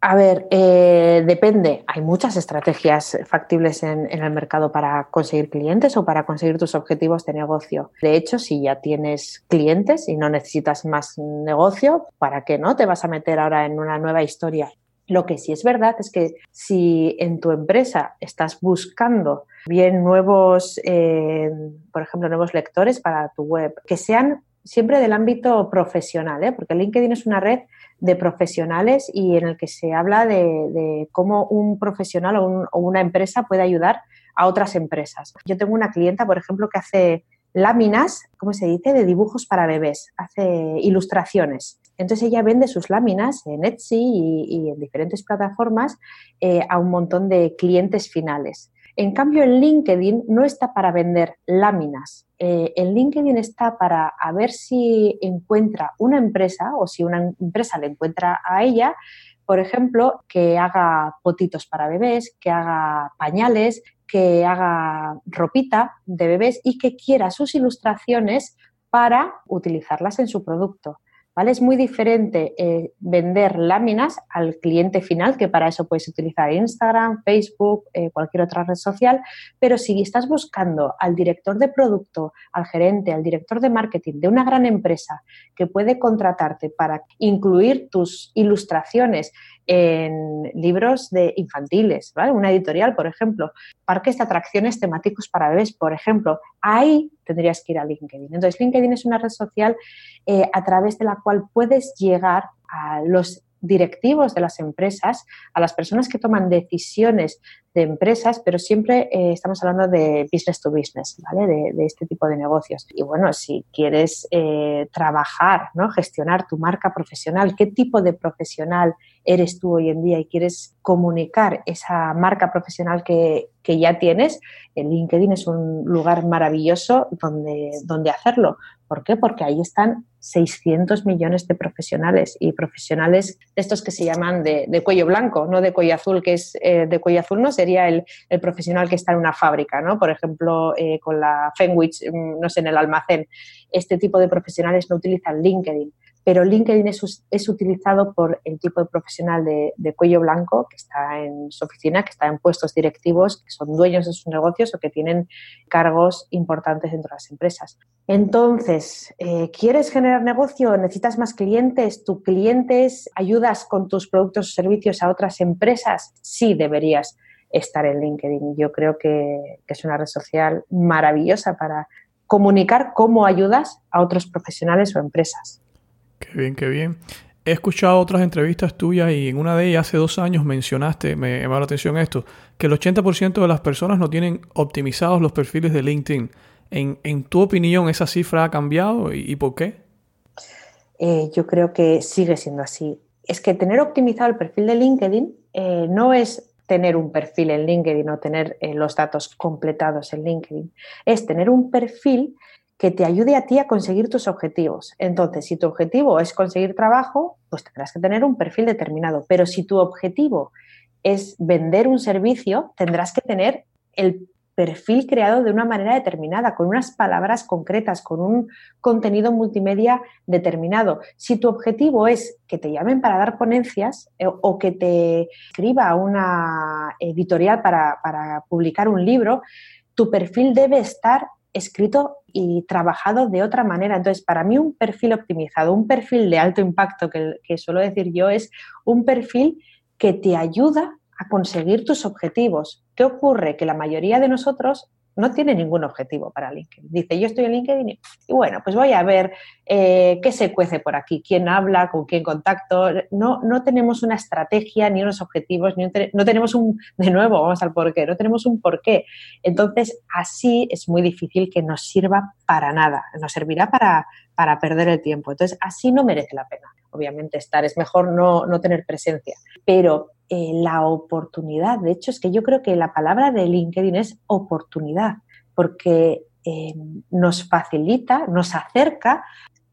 A ver, eh, depende. Hay muchas estrategias factibles en, el mercado para conseguir clientes o para conseguir tus objetivos de negocio. De hecho, si ya tienes clientes y no necesitas más negocio, ¿para qué no te vas a meter ahora en una nueva historia? Lo que sí es verdad es que si en tu empresa estás buscando bien nuevos, eh, por ejemplo, nuevos lectores para tu web, que sean siempre del ámbito profesional, ¿eh? porque LinkedIn es una red de profesionales y en el que se habla de, cómo un profesional o, o, una empresa puede ayudar a otras empresas. Yo tengo una clienta, por ejemplo, que hace láminas, ¿cómo se dice?, de dibujos para bebés, hace ilustraciones. Entonces ella vende sus láminas en Etsy y, en diferentes plataformas eh, a un montón de clientes finales. En cambio, en LinkedIn no está para vender láminas. Eh, en LinkedIn está para ver si encuentra una empresa o si una empresa le encuentra a ella, por ejemplo, que haga potitos para bebés, que haga pañales, que haga ropita de bebés y que quiera sus ilustraciones para utilizarlas en su producto. Es muy diferente eh, vender láminas al cliente final, que para eso puedes utilizar Instagram, Facebook, eh, cualquier otra red social, pero si estás buscando al director de producto, al gerente, al director de marketing de una gran empresa que puede contratarte para incluir tus ilustraciones en libros de infantiles, ¿vale? Una editorial, por ejemplo, parques de atracciones temáticos para bebés, por ejemplo, ahí tendrías que ir a LinkedIn. Entonces, LinkedIn es una red social eh, a través de la cual puedes llegar a los directivos de las empresas, a las personas que toman decisiones de empresas, pero siempre eh, estamos hablando de business to business, ¿vale? De, este tipo de negocios. Y bueno, si quieres eh, trabajar, ¿no? Gestionar tu marca profesional, ¿qué tipo de profesional eres tú hoy en día y quieres comunicar esa marca profesional que, que ya tienes? El LinkedIn es un lugar maravilloso donde, donde hacerlo. ¿Por qué? Porque ahí están 600 millones de profesionales y profesionales de estos que se llaman de, cuello blanco, no de cuello azul, que es eh, de cuello azul no sería el, profesional que está en una fábrica, ¿no? Por ejemplo, eh, con la Fenwich, mm, no sé, en el almacén. Este tipo de profesionales no utilizan LinkedIn pero LinkedIn es, utilizado por el tipo de profesional de, cuello blanco que está en su oficina, que está en puestos directivos, que son dueños de sus negocios o que tienen cargos importantes dentro de las empresas. Entonces, eh, ¿quieres generar negocio? ¿Necesitas más clientes? ¿Tus clientes ayudas con tus productos o servicios a otras empresas? Sí, deberías estar en LinkedIn. Yo creo que es una red social maravillosa para comunicar cómo ayudas a otros profesionales o empresas. Qué bien, qué bien. He escuchado otras entrevistas tuyas y en una de ellas hace dos años mencionaste, me llamó la atención esto, que el 80% de las personas no tienen optimizados los perfiles de LinkedIn. En, tu opinión, ¿esa cifra ha cambiado y, por qué? Eh, yo creo que sigue siendo así. Es que tener optimizado el perfil de LinkedIn eh, no es tener un perfil en LinkedIn o tener eh, los datos completados en LinkedIn, es tener un perfil que te ayude a ti a conseguir tus objetivos. Entonces, si tu objetivo es conseguir trabajo, pues tendrás que tener un perfil determinado. Pero si tu objetivo es vender un servicio, tendrás que tener el perfil creado de una manera determinada, con unas palabras concretas, con un contenido multimedia determinado. Si tu objetivo es que te llamen para dar ponencias eh, o que te escriba una editorial para, para publicar un libro, tu perfil debe estar escrito y trabajado de otra manera. Entonces, para mí un perfil optimizado, un perfil de alto impacto, que, suelo decir yo, es un perfil que te ayuda a conseguir tus objetivos. ¿Qué ocurre? Que la mayoría de nosotros no tiene ningún objetivo para LinkedIn. Dice, yo estoy en LinkedIn y, bueno, pues voy a ver eh, qué se cuece por aquí, quién habla, con quién contacto. No, no tenemos una estrategia ni unos objetivos, ni no tenemos un, de nuevo, vamos al porqué, no tenemos un porqué. Entonces, así es muy difícil que nos sirva para nada, nos servirá para, para perder el tiempo. Entonces, así no merece la pena. Obviamente, estar es mejor no, no tener presencia, pero eh, la oportunidad. De hecho, es que yo creo que la palabra de LinkedIn es oportunidad, porque eh, nos facilita, nos acerca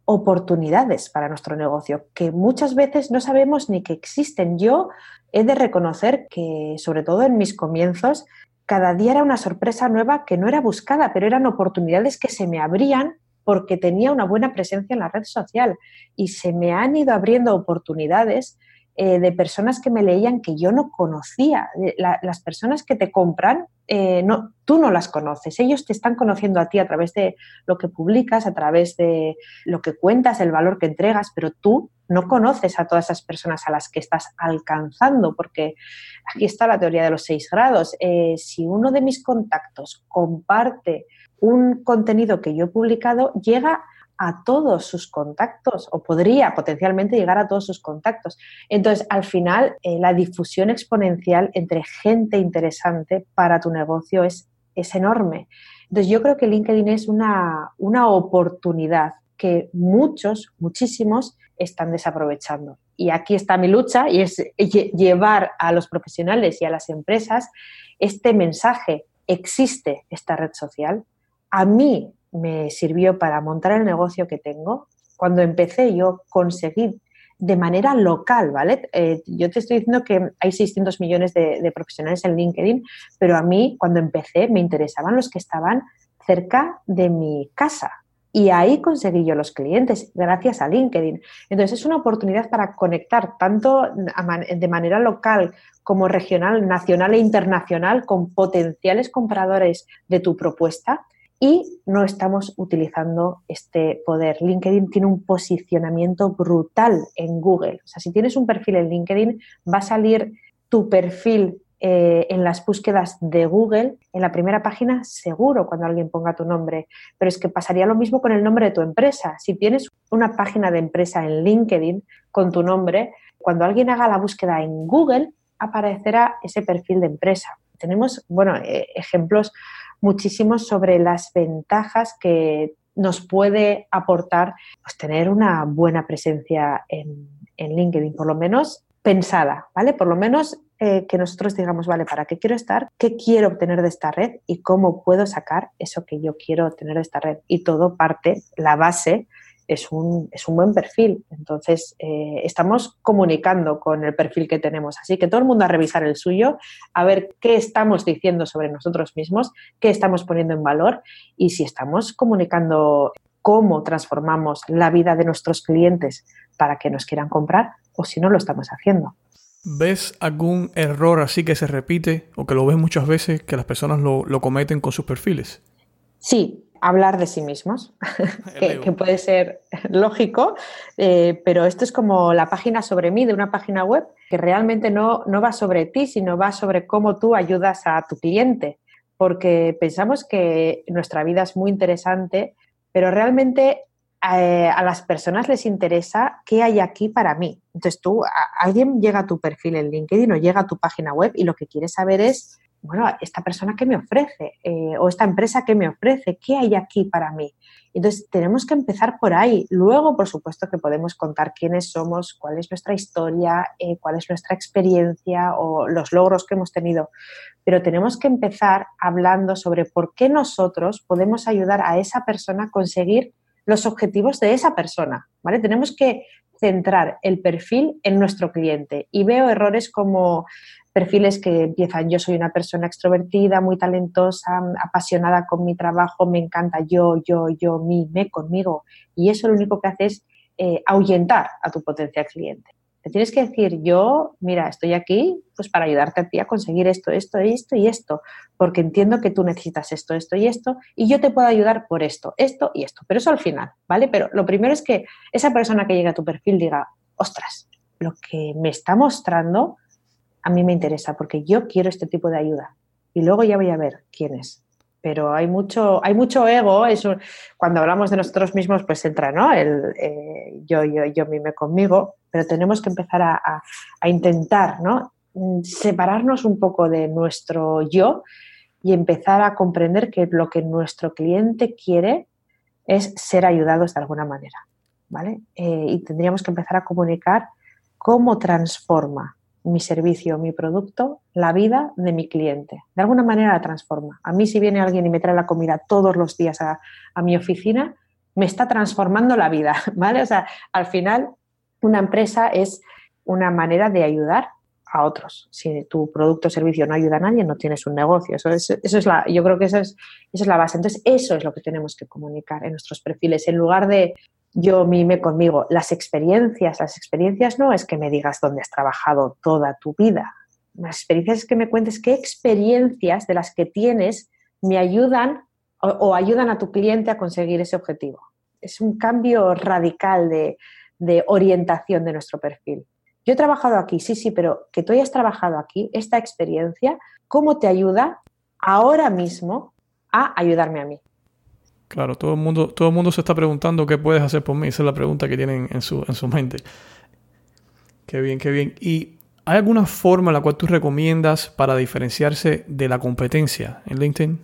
oportunidades para nuestro negocio que muchas veces no sabemos ni que existen. Yo he de reconocer que, sobre todo en mis comienzos, cada día era una sorpresa nueva que no era buscada, pero eran oportunidades que se me abrían porque tenía una buena presencia en la red social y se me han ido abriendo oportunidades eh, de personas que me leían que yo no conocía. las personas que te compran, eh, no, tú no las conoces, ellos te están conociendo a ti a través de lo que publicas, a través de lo que cuentas, el valor que entregas, pero tú no conoces a todas esas personas a las que estás alcanzando, porque aquí está la teoría de los seis grados. Eh, si uno de mis contactos comparte un contenido que yo he publicado, llega a todos sus contactos o podría potencialmente llegar a todos sus contactos. Entonces, al final, eh, la difusión exponencial entre gente interesante para tu negocio es, es enorme. Entonces, yo creo que LinkedIn es una, una oportunidad que muchos, muchísimos, están desaprovechando. Y aquí está mi lucha y es llevar a los profesionales y a las empresas este mensaje. Existe esta red social. A mí me sirvió para montar el negocio que tengo. Cuando empecé yo conseguí de manera local, ¿vale? Eh, yo te estoy diciendo que hay 600 millones de, profesionales en LinkedIn, pero a mí cuando empecé me interesaban los que estaban cerca de mi casa. Y ahí conseguí yo los clientes, gracias a LinkedIn. Entonces es una oportunidad para conectar tanto de manera local como regional, nacional e internacional con potenciales compradores de tu propuesta y no estamos utilizando este poder. LinkedIn tiene un posicionamiento brutal en Google. O sea, si tienes un perfil en LinkedIn, va a salir tu perfil eh, en las búsquedas de Google, en la primera página, seguro cuando alguien ponga tu nombre. Pero es que pasaría lo mismo con el nombre de tu empresa. Si tienes una página de empresa en LinkedIn con tu nombre, cuando alguien haga la búsqueda en Google, aparecerá ese perfil de empresa. Tenemos, bueno, eh, ejemplos muchísimos sobre las ventajas que nos puede aportar pues, tener una buena presencia en, LinkedIn, por lo menos pensada, ¿vale? Por lo menos eh, que nosotros digamos, vale, ¿para qué quiero estar? ¿Qué quiero obtener de esta red? ¿Y cómo puedo sacar eso que yo quiero obtener de esta red? Y todo parte, la base es un, es un buen perfil. Entonces, eh, estamos comunicando con el perfil que tenemos. Así que todo el mundo a revisar el suyo, a ver qué estamos diciendo sobre nosotros mismos, qué estamos poniendo en valor y si estamos comunicando cómo transformamos la vida de nuestros clientes para que nos quieran comprar o si no lo estamos haciendo. ¿Ves algún error así que se repite o que lo ves muchas veces que las personas lo, lo cometen con sus perfiles? Sí, hablar de sí mismos, que, puede ser lógico, eh, pero esto es como la página sobre mí de una página web que realmente no, no va sobre ti, sino va sobre cómo tú ayudas a tu cliente, porque pensamos que nuestra vida es muy interesante, pero realmente eh, a las personas les interesa qué hay aquí para mí. Entonces tú, alguien llega a tu perfil en LinkedIn o llega a tu página web y lo que quiere saber es bueno, esta persona qué me ofrece eh, o esta empresa qué me ofrece, qué hay aquí para mí. Entonces, tenemos que empezar por ahí. Luego, por supuesto, que podemos contar quiénes somos, cuál es nuestra historia, eh, cuál es nuestra experiencia o los logros que hemos tenido. Pero tenemos que empezar hablando sobre por qué nosotros podemos ayudar a esa persona a conseguir los objetivos de esa persona. ¿vale? Tenemos que centrar el perfil en nuestro cliente. Y veo errores como perfiles que empiezan, yo soy una persona extrovertida, muy talentosa, apasionada con mi trabajo, me encanta yo, yo, yo, mí, me, conmigo. Y eso lo único que hace es eh, ahuyentar a tu potencial cliente. Le tienes que decir, yo, mira, estoy aquí pues para ayudarte a ti a conseguir esto, esto, esto y esto, porque entiendo que tú necesitas esto, esto y esto, y yo te puedo ayudar por esto, esto y esto. Pero eso al final, ¿vale? Pero lo primero es que esa persona que llega a tu perfil diga, ostras, lo que me está mostrando a mí me interesa, porque yo quiero este tipo de ayuda. Y luego ya voy a ver quién es pero hay mucho, hay mucho ego. Eso, cuando hablamos de nosotros mismos, pues entra, ¿no? El eh, yo, yo, yo mime conmigo, pero tenemos que empezar a, a, intentar, ¿no? Separarnos un poco de nuestro yo y empezar a comprender que lo que nuestro cliente quiere es ser ayudados de alguna manera, ¿vale? Eh, y tendríamos que empezar a comunicar cómo transforma mi servicio, mi producto, la vida de mi cliente. De alguna manera la transforma. A mí si viene alguien y me trae la comida todos los días a, mi oficina, me está transformando la vida, ¿vale? O sea, al final una empresa es una manera de ayudar a otros. Si tu producto o servicio no ayuda a nadie, no tienes un negocio. Eso es, eso es la, yo creo que eso es, esa es la base. Entonces, eso es lo que tenemos que comunicar en nuestros perfiles. En lugar de yo mime conmigo. Las experiencias, las experiencias no es que me digas dónde has trabajado toda tu vida. Las experiencias es que me cuentes qué experiencias de las que tienes me ayudan o, ayudan a tu cliente a conseguir ese objetivo. Es un cambio radical de, de orientación de nuestro perfil. Yo he trabajado aquí, sí, sí, pero que tú hayas trabajado aquí, esta experiencia, ¿cómo te ayuda ahora mismo a ayudarme a mí? Claro, todo el mundo, todo el mundo se está preguntando qué puedes hacer por mí. Esa es la pregunta que tienen en su, en su mente. Qué bien, qué bien. ¿Y hay alguna forma en la cual tú recomiendas para diferenciarse de la competencia en LinkedIn?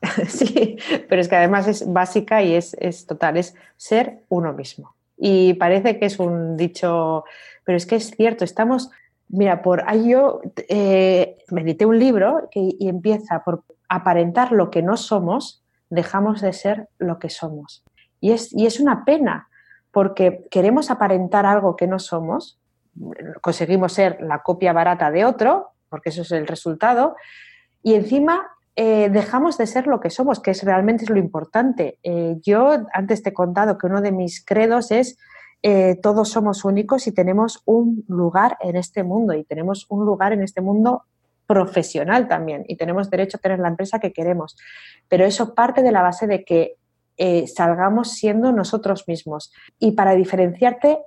Sí, pero es que además es básica y es, es total, es ser uno mismo. Y parece que es un dicho, pero es que es cierto, estamos, mira, por ahí yo eh, medité un libro que, y empieza por aparentar lo que no somos dejamos de ser lo que somos. Y es, y es una pena, porque queremos aparentar algo que no somos, conseguimos ser la copia barata de otro, porque eso es el resultado, y encima eh, dejamos de ser lo que somos, que es realmente lo importante. Eh, yo antes te he contado que uno de mis credos es eh, todos somos únicos y tenemos un lugar en este mundo y tenemos un lugar en este mundo profesional también y tenemos derecho a tener la empresa que queremos. Pero eso parte de la base de que eh, salgamos siendo nosotros mismos. Y para diferenciarte,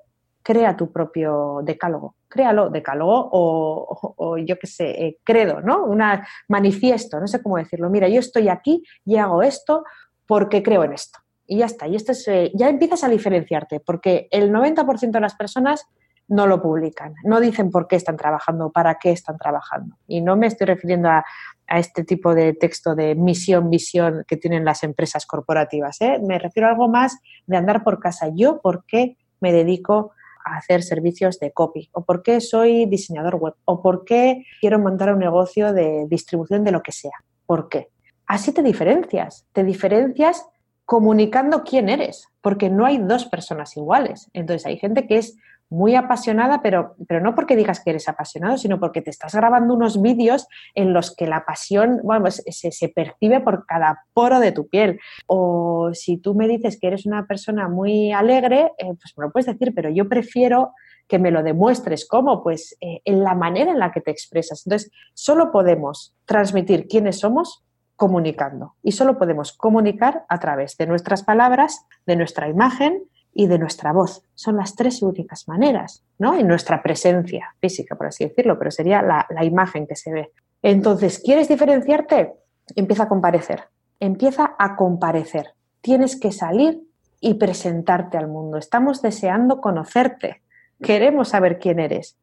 crea tu propio decálogo. Créalo, decálogo o, yo qué sé, eh, credo, ¿no? Una manifiesto, no sé cómo decirlo. Mira, yo estoy aquí y hago esto porque creo en esto. Y ya está. Y esto es, eh, ya empiezas a diferenciarte, porque el 90% de las personas no lo publican, no dicen por qué están trabajando, para qué están trabajando. Y no me estoy refiriendo a, este tipo de texto de misión, visión que tienen las empresas corporativas. ¿eh? Me refiero a algo más de andar por casa. Yo, ¿por qué me dedico a hacer servicios de copy? ¿O por qué soy diseñador web? ¿O por qué quiero montar un negocio de distribución de lo que sea? ¿Por qué? Así te diferencias. Te diferencias comunicando quién eres, porque no hay dos personas iguales. Entonces hay gente que es muy apasionada, pero, pero no porque digas que eres apasionado, sino porque te estás grabando unos vídeos en los que la pasión bueno, pues, se, percibe por cada poro de tu piel. O si tú me dices que eres una persona muy alegre, eh, pues me lo puedes decir, pero yo prefiero que me lo demuestres. ¿Cómo? Pues eh, en la manera en la que te expresas. Entonces, solo podemos transmitir quiénes somos comunicando. Y solo podemos comunicar a través de nuestras palabras, de nuestra imagen y de nuestra voz. Son las tres únicas maneras, ¿no? Y nuestra presencia física, por así decirlo, pero sería la, la imagen que se ve. Entonces, ¿quieres diferenciarte? Empieza a comparecer. Empieza a comparecer. Tienes que salir y presentarte al mundo. Estamos deseando conocerte. Queremos saber quién eres.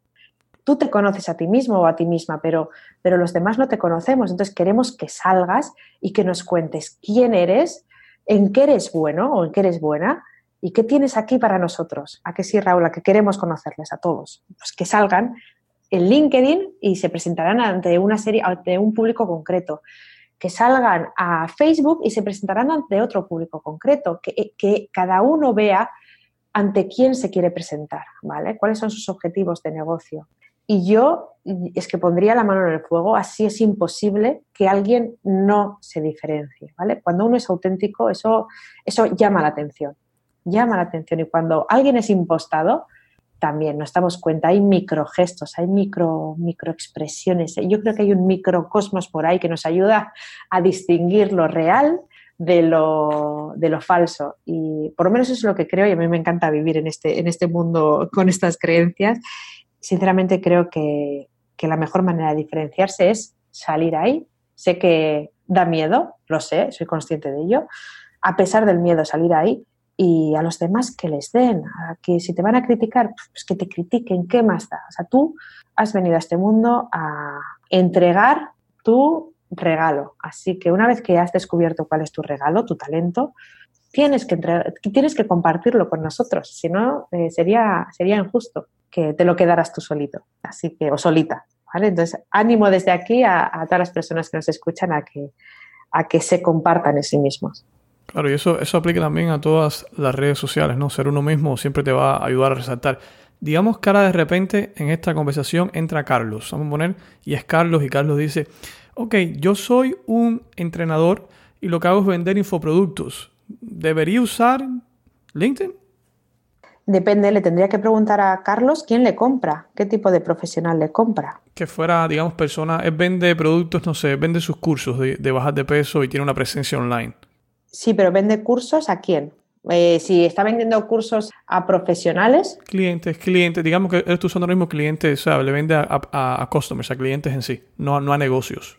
Tú te conoces a ti mismo o a ti misma, pero, pero los demás no te conocemos. Entonces queremos que salgas y que nos cuentes quién eres, en qué eres bueno o en qué eres buena ¿Y qué tienes aquí para nosotros? ¿A qué sí, Raúl? A que queremos conocerles a todos. Pues que salgan en LinkedIn y se presentarán ante una serie, ante un público concreto. Que salgan a Facebook y se presentarán ante otro público concreto. Que, que cada uno vea ante quién se quiere presentar, ¿vale? ¿Cuáles son sus objetivos de negocio? Y yo es que pondría la mano en el fuego, así es imposible que alguien no se diferencie, ¿vale? Cuando uno es auténtico, eso, eso llama la atención llama la atención y cuando alguien es impostado, también nos damos cuenta, hay microgestos, hay micro, microexpresiones. Yo creo que hay un microcosmos por ahí que nos ayuda a distinguir lo real de lo, de lo falso. Y por lo menos eso es lo que creo y a mí me encanta vivir en este, en este mundo con estas creencias. Sinceramente creo que, que la mejor manera de diferenciarse es salir ahí. Sé que da miedo, lo sé, soy consciente de ello. A pesar del miedo, salir ahí y a los demás que les den, a que si te van a criticar, pues que te critiquen, ¿qué más da? O sea, tú has venido a este mundo a entregar tu regalo. Así que una vez que has descubierto cuál es tu regalo, tu talento, tienes que, tienes que compartirlo con nosotros, si no eh, sería, sería injusto que te lo quedaras tú solito, así que, o solita. ¿vale? Entonces, ánimo desde aquí a, todas las personas que nos escuchan a que, a que se compartan en sí mismos. Claro, y eso, eso aplica también a todas las redes sociales, ¿no? Ser uno mismo siempre te va a ayudar a resaltar. Digamos que ahora de repente en esta conversación entra Carlos, vamos a poner, y es Carlos, y Carlos dice, ok, yo soy un entrenador y lo que hago es vender infoproductos. ¿Debería usar LinkedIn? Depende, le tendría que preguntar a Carlos quién le compra, qué tipo de profesional le compra. Que fuera, digamos, persona, él vende productos, no sé, vende sus cursos de, de bajar de peso y tiene una presencia online. Sí, pero vende cursos a quién? Eh, si está vendiendo cursos a profesionales. Clientes, clientes, digamos que eres tú usando ahora mismo clientes, o sea, le vende a, a, a, customers, a clientes en sí, no, no a negocios.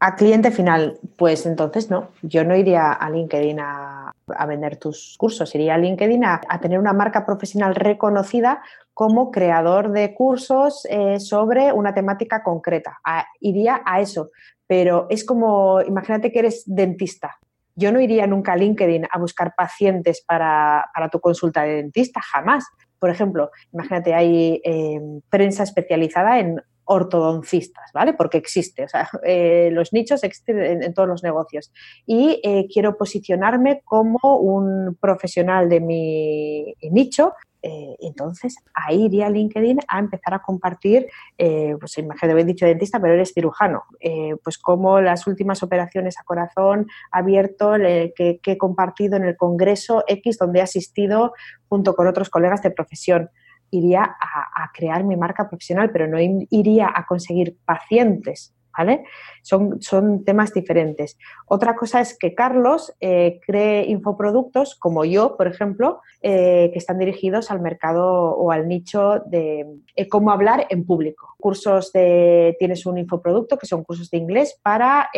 A cliente final, pues entonces no, yo no iría a LinkedIn a, a vender tus cursos, iría a LinkedIn a, tener una marca profesional reconocida como creador de cursos eh, sobre una temática concreta. iría a eso, pero es como, imagínate que eres dentista. Yo no iría nunca a LinkedIn a buscar pacientes para, para tu consulta de dentista, jamás. Por ejemplo, imagínate, hay eh, prensa especializada en ortodoncistas, ¿vale? Porque existe, o sea, eh, los nichos existen en, todos los negocios. Y eh, quiero posicionarme como un profesional de mi nicho eh, entonces, ahí iría a LinkedIn a empezar a compartir, eh, pues imagínate, habéis dicho dentista, pero eres cirujano, eh, pues como las últimas operaciones a corazón abierto que, he compartido en el Congreso X, donde he asistido junto con otros colegas de profesión. Iría a crear mi marca profesional, pero no iría a conseguir pacientes ¿vale? Son, son temas diferentes. Otra cosa es que Carlos eh, cree infoproductos, como yo, por ejemplo, eh, que están dirigidos al mercado o al nicho de eh, cómo hablar en público. Cursos de, tienes un infoproducto que son cursos de inglés para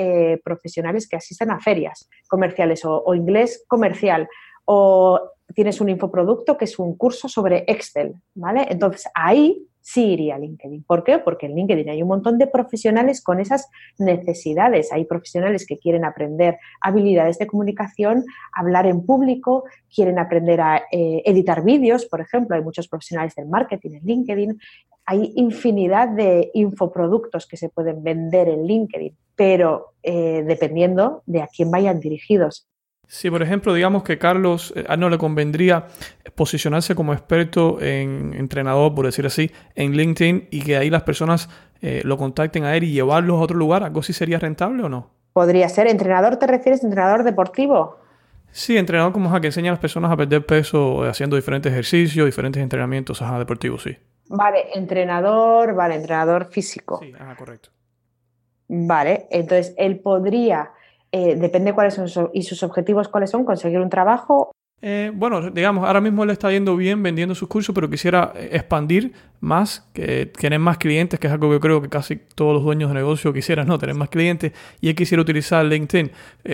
profesionales que asisten a ferias comerciales o, o inglés comercial o tienes un infoproducto que es un curso sobre Excel, ¿vale? Entonces ahí sí iría a LinkedIn. ¿Por qué? Porque en LinkedIn hay un montón de profesionales con esas necesidades. Hay profesionales que quieren aprender habilidades de comunicación, hablar en público, quieren aprender a eh, editar vídeos, por ejemplo. Hay muchos profesionales del marketing en LinkedIn. Hay infinidad de infoproductos que se pueden vender en LinkedIn, pero eh, dependiendo de a quién vayan dirigidos. Si, por ejemplo, digamos que Carlos eh, no le convendría posicionarse como experto en entrenador, por decir así, en LinkedIn y que ahí las personas eh, lo contacten a él y llevarlos a otro lugar, ¿algo sí sería rentable o no? Podría ser. ¿Entrenador te refieres a entrenador deportivo? Sí, entrenador como a que enseña a las personas a perder peso eh, haciendo diferentes ejercicios, diferentes entrenamientos ajá, deportivos, sí. Vale, entrenador, vale, entrenador físico. Sí, ajá, correcto. Vale, entonces él podría eh, depende cuáles son y sus objetivos cuáles son, conseguir un trabajo. Eh, bueno, digamos, ahora mismo le está yendo bien vendiendo sus cursos, pero quisiera eh, expandir más, que tener más clientes, que es algo que creo que casi todos los dueños de negocio quisieran, ¿no? Tener más clientes y él quisiera utilizar LinkedIn.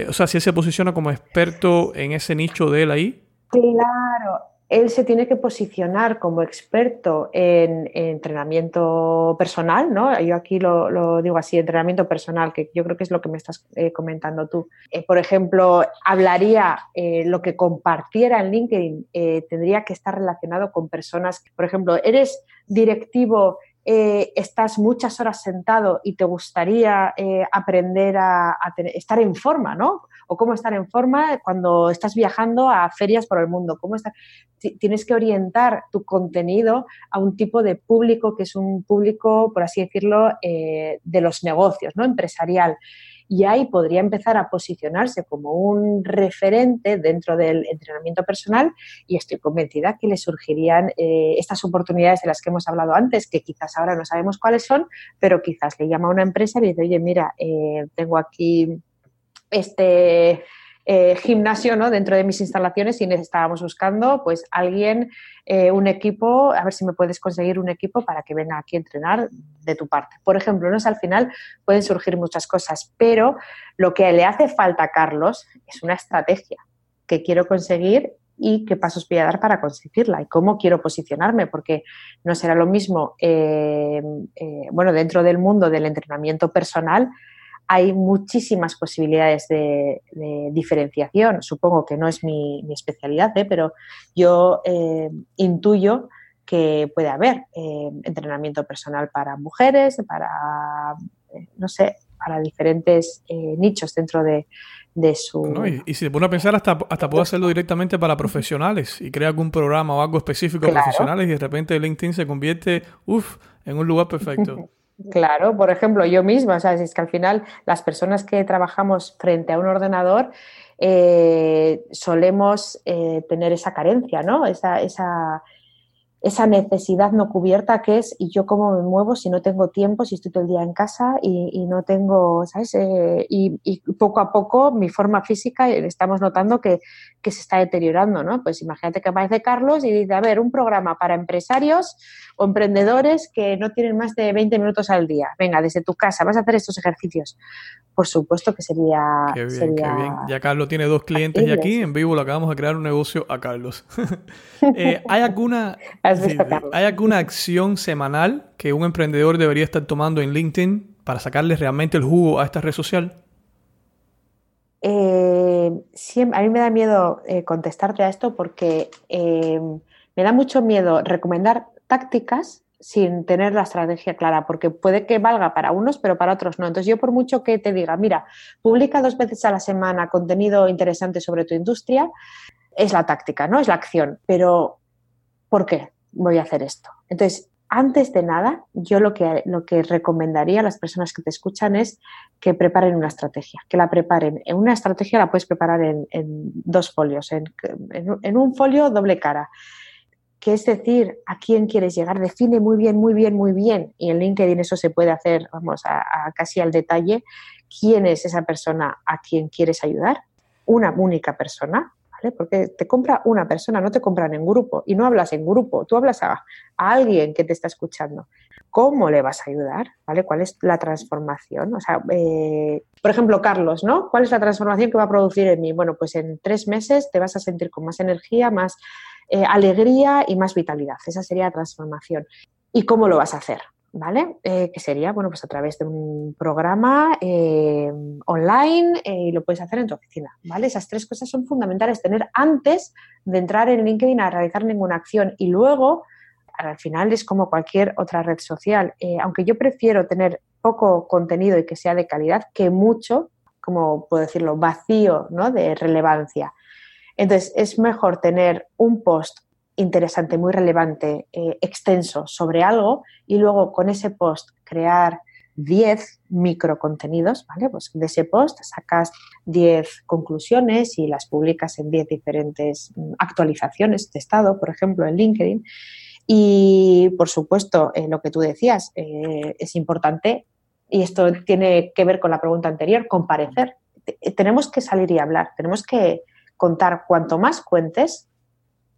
o sea, si él se posiciona como experto en ese nicho de él ahí. Claro, él se tiene que posicionar como experto en, entrenamiento personal, ¿no? Yo aquí lo, digo así, entrenamiento personal, que yo creo que es lo que me estás eh, comentando tú. Eh, por ejemplo, hablaría eh, lo que compartiera en LinkedIn, tendría que estar relacionado con personas, por ejemplo, eres directivo estás muchas horas sentado y te gustaría aprender a, estar en forma, ¿no? o cómo estar en forma cuando estás viajando a ferias por el mundo. Cómo estar... Tienes que orientar tu contenido a un tipo de público que es un público, por así decirlo, eh, de los negocios, ¿no? empresarial. Y ahí podría empezar a posicionarse como un referente dentro del entrenamiento personal y estoy convencida que le surgirían eh, estas oportunidades de las que hemos hablado antes, que quizás ahora no sabemos cuáles son, pero quizás le llama a una empresa y dice, oye, mira, eh, tengo aquí este eh, gimnasio ¿no? dentro de mis instalaciones y estábamos buscando pues alguien, eh, un equipo, a ver si me puedes conseguir un equipo para que venga aquí a entrenar de tu parte. Por ejemplo, ¿no? al final pueden surgir muchas cosas, pero lo que le hace falta a Carlos es una estrategia que quiero conseguir y qué pasos voy a dar para conseguirla y cómo quiero posicionarme, porque no será lo mismo, eh, bueno, dentro del mundo del entrenamiento personal, hay muchísimas posibilidades de, diferenciación. Supongo que no es mi, especialidad, ¿eh? pero yo eh, intuyo que puede haber eh, entrenamiento personal para mujeres, para, no sé, para diferentes nichos dentro de, su... y, si te pones a pensar, hasta, hasta puedo hacerlo directamente para profesionales y crea algún programa o algo específico para profesionales y de repente LinkedIn se convierte, uff, en un lugar perfecto. Claro, por ejemplo, yo misma, sea, es que al final las personas que trabajamos frente a un ordenador eh, solemos eh, tener esa carencia, ¿no? Esa, esa, esa necesidad no cubierta que es, ¿y yo cómo me muevo si no tengo tiempo, si estoy todo el día en casa y, no tengo, ¿sabes? Eh, y, poco a poco mi forma física estamos notando que, que, se está deteriorando, ¿no? Pues imagínate que aparece Carlos y dice, a ver, un programa para empresarios o emprendedores que no tienen más de 20 minutos al día. Venga, desde tu casa, vas a hacer estos ejercicios. Por supuesto que sería... Qué bien, qué bien. Ya Carlos tiene dos clientes y aquí en vivo lo acabamos de crear un negocio a Carlos. Eh, ¿Hay alguna... ¿Hay alguna acción semanal que un emprendedor debería estar tomando en LinkedIn para sacarle realmente el jugo a esta red social? Eh, a mí me da miedo eh, contestarte a esto porque eh, me da mucho miedo recomendar tácticas sin tener la estrategia clara, porque puede que valga para unos, pero para otros no. Entonces, yo por mucho que te diga, mira, publica dos veces a la semana contenido interesante sobre tu industria, es la táctica, ¿no? Es la acción. Pero, ¿por qué? voy a hacer esto. Entonces, antes de nada, yo lo que, lo que recomendaría a las personas que te escuchan es que preparen una estrategia, que la preparen. En una estrategia la puedes preparar en, dos folios, en, en, un folio doble cara, que es decir, a quién quieres llegar, define muy bien, muy bien, muy bien, y en LinkedIn eso se puede hacer, vamos, a casi al detalle, quién es esa persona a quien quieres ayudar, una única persona, porque te compra una persona, no te compran en grupo y no hablas en grupo, tú hablas a, alguien que te está escuchando. ¿Cómo le vas a ayudar? ¿Vale? ¿Cuál es la transformación? O sea, eh, por ejemplo, Carlos, ¿no? ¿Cuál es la transformación que va a producir en mí? Bueno, pues en tres meses te vas a sentir con más energía, más eh, alegría y más vitalidad. Esa sería la transformación. ¿Y cómo lo vas a hacer? ¿vale? Eh, que sería, bueno, pues a través de un programa eh, online y lo puedes hacer en tu oficina, ¿vale? Esas tres cosas son fundamentales tener antes de entrar en LinkedIn a realizar ninguna acción y luego, al final es como cualquier otra red social, aunque yo prefiero tener poco contenido y que sea de calidad que mucho, como puedo decirlo, vacío, ¿no? De relevancia. Entonces, es mejor tener un post interesante, muy relevante, eh, extenso sobre algo y luego con ese post crear 10 microcontenidos, ¿vale? Pues de ese post sacas 10 conclusiones y las publicas en 10 diferentes mm, actualizaciones de estado, por ejemplo, en LinkedIn. Y, por supuesto, eh, lo que tú decías, eh, es importante, y esto tiene que ver con la pregunta anterior, comparecer. Tenemos que salir y hablar, tenemos que contar cuanto más cuentes,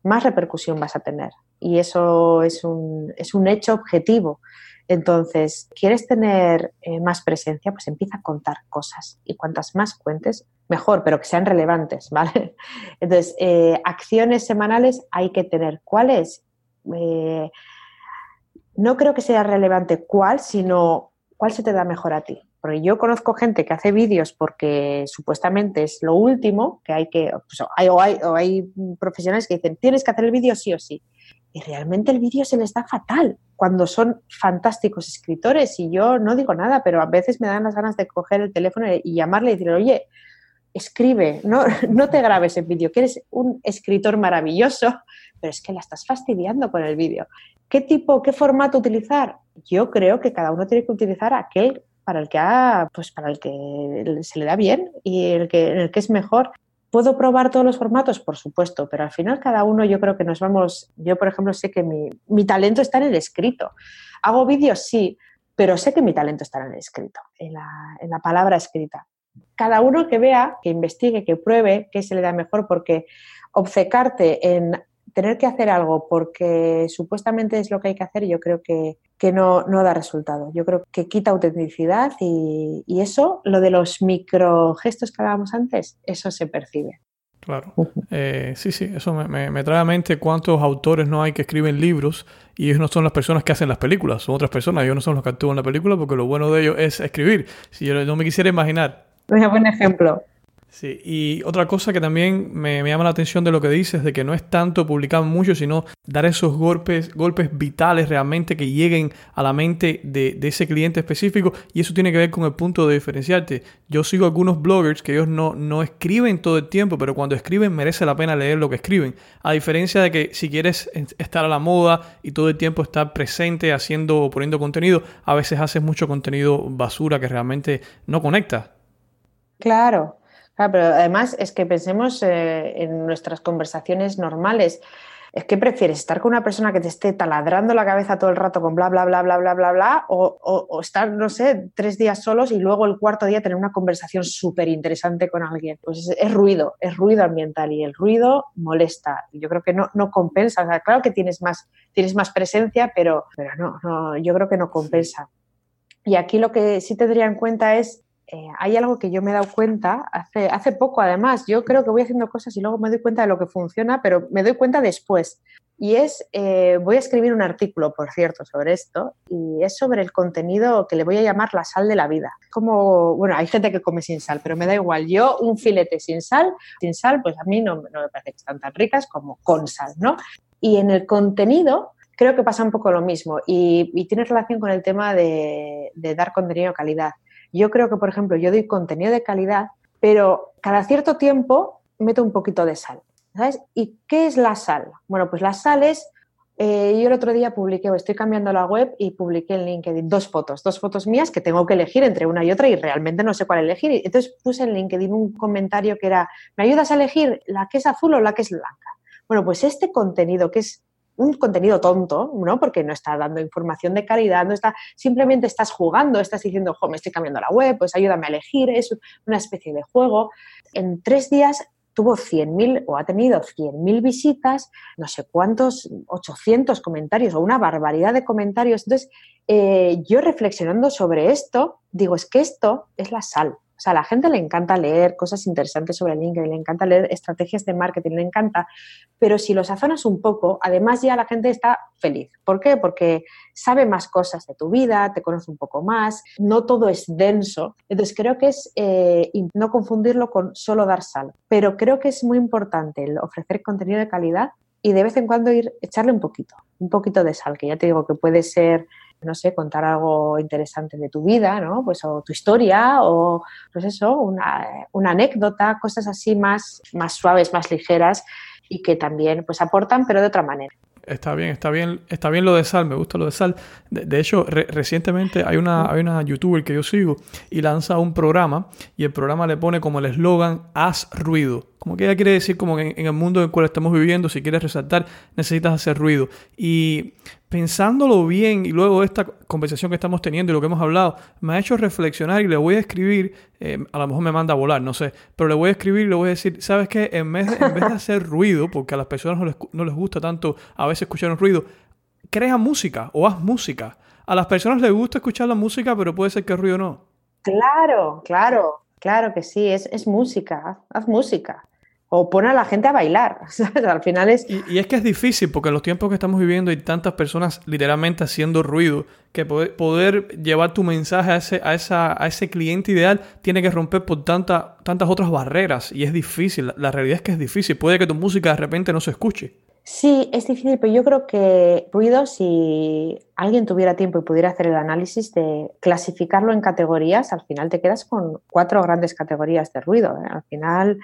más repercusión vas a tener. Y eso es un, es un hecho objetivo. Entonces, ¿quieres tener eh, más presencia? Pues empieza a contar cosas. Y cuantas más cuentes, mejor, pero que sean relevantes, ¿vale? Entonces, eh, acciones semanales hay que tener. ¿Cuáles? Eh, no creo que sea relevante cuál, sino cuál se te da mejor a ti. Porque yo conozco gente que hace vídeos porque supuestamente es lo último, que hay que, pues, hay, hay profesionales que dicen, tienes que hacer el vídeo sí o sí. Y realmente el vídeo se les da fatal cuando son fantásticos escritores. Y yo no digo nada, pero a veces me dan las ganas de coger el teléfono y llamarle y decirle, oye, escribe, no, no te grabes el vídeo, que eres un escritor maravilloso, pero es que la estás fastidiando con el vídeo. ¿Qué tipo, qué formato utilizar? Yo creo que cada uno tiene que utilizar aquel para el que ha, pues para el que se le da bien y el que, el que es mejor. ¿Puedo probar todos los formatos? Por supuesto, pero al final cada uno yo creo que nos vamos, yo por ejemplo sé que mi, mi talento está en el escrito. ¿Hago vídeos? Sí, pero sé que mi talento está en el escrito, en la, en la palabra escrita. Cada uno que vea, que investigue, que pruebe qué se le da mejor, porque obcecarte en tener que hacer algo porque supuestamente es lo que hay que hacer, yo creo que, que no, no, da resultado. Yo creo que quita autenticidad y, y eso, lo de los microgestos que hablábamos antes, eso se percibe. Claro. Eh, sí, sí, eso me, me, trae a mente cuántos autores no hay que escriben libros y ellos no son las personas que hacen las películas, son otras personas, ellos no son los que actúan la película porque lo bueno de ellos es escribir. Si yo no me quisiera imaginar. Un buen ejemplo. Sí, y otra cosa que también me, llama la atención de lo que dices, de que no es tanto publicar mucho, sino dar esos golpes, golpes vitales realmente que lleguen a la mente de, ese cliente específico, y eso tiene que ver con el punto de diferenciarte. Yo sigo algunos bloggers que ellos no, no escriben todo el tiempo, pero cuando escriben merece la pena leer lo que escriben. A diferencia de que si quieres estar a la moda y todo el tiempo estar presente haciendo o poniendo contenido, a veces haces mucho contenido basura que realmente no conecta. Claro, Claro, pero además es que pensemos eh, en nuestras conversaciones normales. ¿Es que prefieres estar con una persona que te esté taladrando la cabeza todo el rato con bla, bla, bla, bla, bla, bla, bla? O, estar, no sé, tres días solos y luego el cuarto día tener una conversación súper interesante con alguien? Pues es, ruido, es ruido ambiental y el ruido molesta. Yo creo que no, no compensa. claro que tienes más, tienes más presencia, pero, pero no, no, yo creo que no compensa. Y aquí lo que sí tendría en cuenta es eh, hay algo que yo me he dado cuenta hace, poco, además, yo creo que voy haciendo cosas y luego me doy cuenta de lo que funciona, pero me doy cuenta después. Y es, eh, voy a escribir un artículo, por cierto, sobre esto, y es sobre el contenido que le voy a llamar la sal de la vida. Como, bueno, hay gente que come sin sal, pero me da igual. Yo, un filete sin sal, sin sal, pues a mí no, me parece que están tan ricas como con sal, ¿no? Y en el contenido, creo que pasa un poco lo mismo y, tiene relación con el tema de, de dar contenido de calidad. Yo creo que, por ejemplo, yo doy contenido de calidad, pero cada cierto tiempo meto un poquito de sal. ¿Sabes? ¿Y qué es la sal? Bueno, pues la sal es eh, yo el otro día publiqué, o estoy cambiando la web y publiqué en LinkedIn dos fotos, dos fotos mías que tengo que elegir entre una y otra y realmente no sé cuál elegir. Entonces puse en LinkedIn un comentario que era, ¿me ayudas a elegir la que es azul o la que es blanca? Bueno, pues este contenido que es un contenido tonto, ¿no? Porque no está dando información de calidad, no está, simplemente estás jugando, estás diciendo, jo, me estoy cambiando la web, pues ayúdame a elegir, es una especie de juego. En tres días tuvo 100.000 o ha tenido 100.000 visitas, no sé cuántos, 800 comentarios o una barbaridad de comentarios. Entonces, eh, yo reflexionando sobre esto, digo, es que esto es la sal. O sea, a la gente le encanta leer cosas interesantes sobre LinkedIn, le encanta leer estrategias de marketing, le encanta, pero si lo sazonas un poco, además ya la gente está feliz. ¿Por qué? Porque sabe más cosas de tu vida, te conoce un poco más, no todo es denso. Entonces creo que es eh, no confundirlo con solo dar sal, pero creo que es muy importante el ofrecer contenido de calidad y de vez en cuando ir echarle un poquito, un poquito de sal, que ya te digo que puede ser no sé, contar algo interesante de tu vida, ¿no? Pues o tu historia o, pues eso, una, anécdota, cosas así más, más suaves, más ligeras y que también pues aportan, pero de otra manera. Está bien, está bien, está bien lo de sal, me gusta lo de sal. De, hecho, recientemente hay una, hay una youtuber que yo sigo y lanza un programa y el programa le pone como el eslogan haz ruido. Como que ella quiere decir como que en, en el mundo en el cual estamos viviendo, si quieres resaltar, necesitas hacer ruido. Y pensándolo bien y luego esta conversación que estamos teniendo y lo que hemos hablado, me ha hecho reflexionar y le voy a escribir, eh, a lo mejor me manda a volar, no sé, pero le voy a escribir y le voy a decir, ¿sabes qué? En vez de, en vez de hacer ruido, porque a las personas no les, no les gusta tanto a veces escuchar un ruido, crea música o haz música. A las personas les gusta escuchar la música, pero puede ser que el ruido no. Claro, claro, claro que sí, es, es música, haz música o pone a la gente a bailar. Al final es... Y, es que es difícil porque en los tiempos que estamos viviendo hay tantas personas literalmente haciendo ruido que poder, llevar tu mensaje a ese, a, esa, a ese cliente ideal tiene que romper por tanta, tantas otras barreras y es difícil. La realidad es que es difícil. Puede que tu música de repente no se escuche. Sí, es difícil, pero yo creo que ruido, si alguien tuviera tiempo y pudiera hacer el análisis de clasificarlo en categorías, al final te quedas con cuatro grandes categorías de ruido. ¿eh? Al final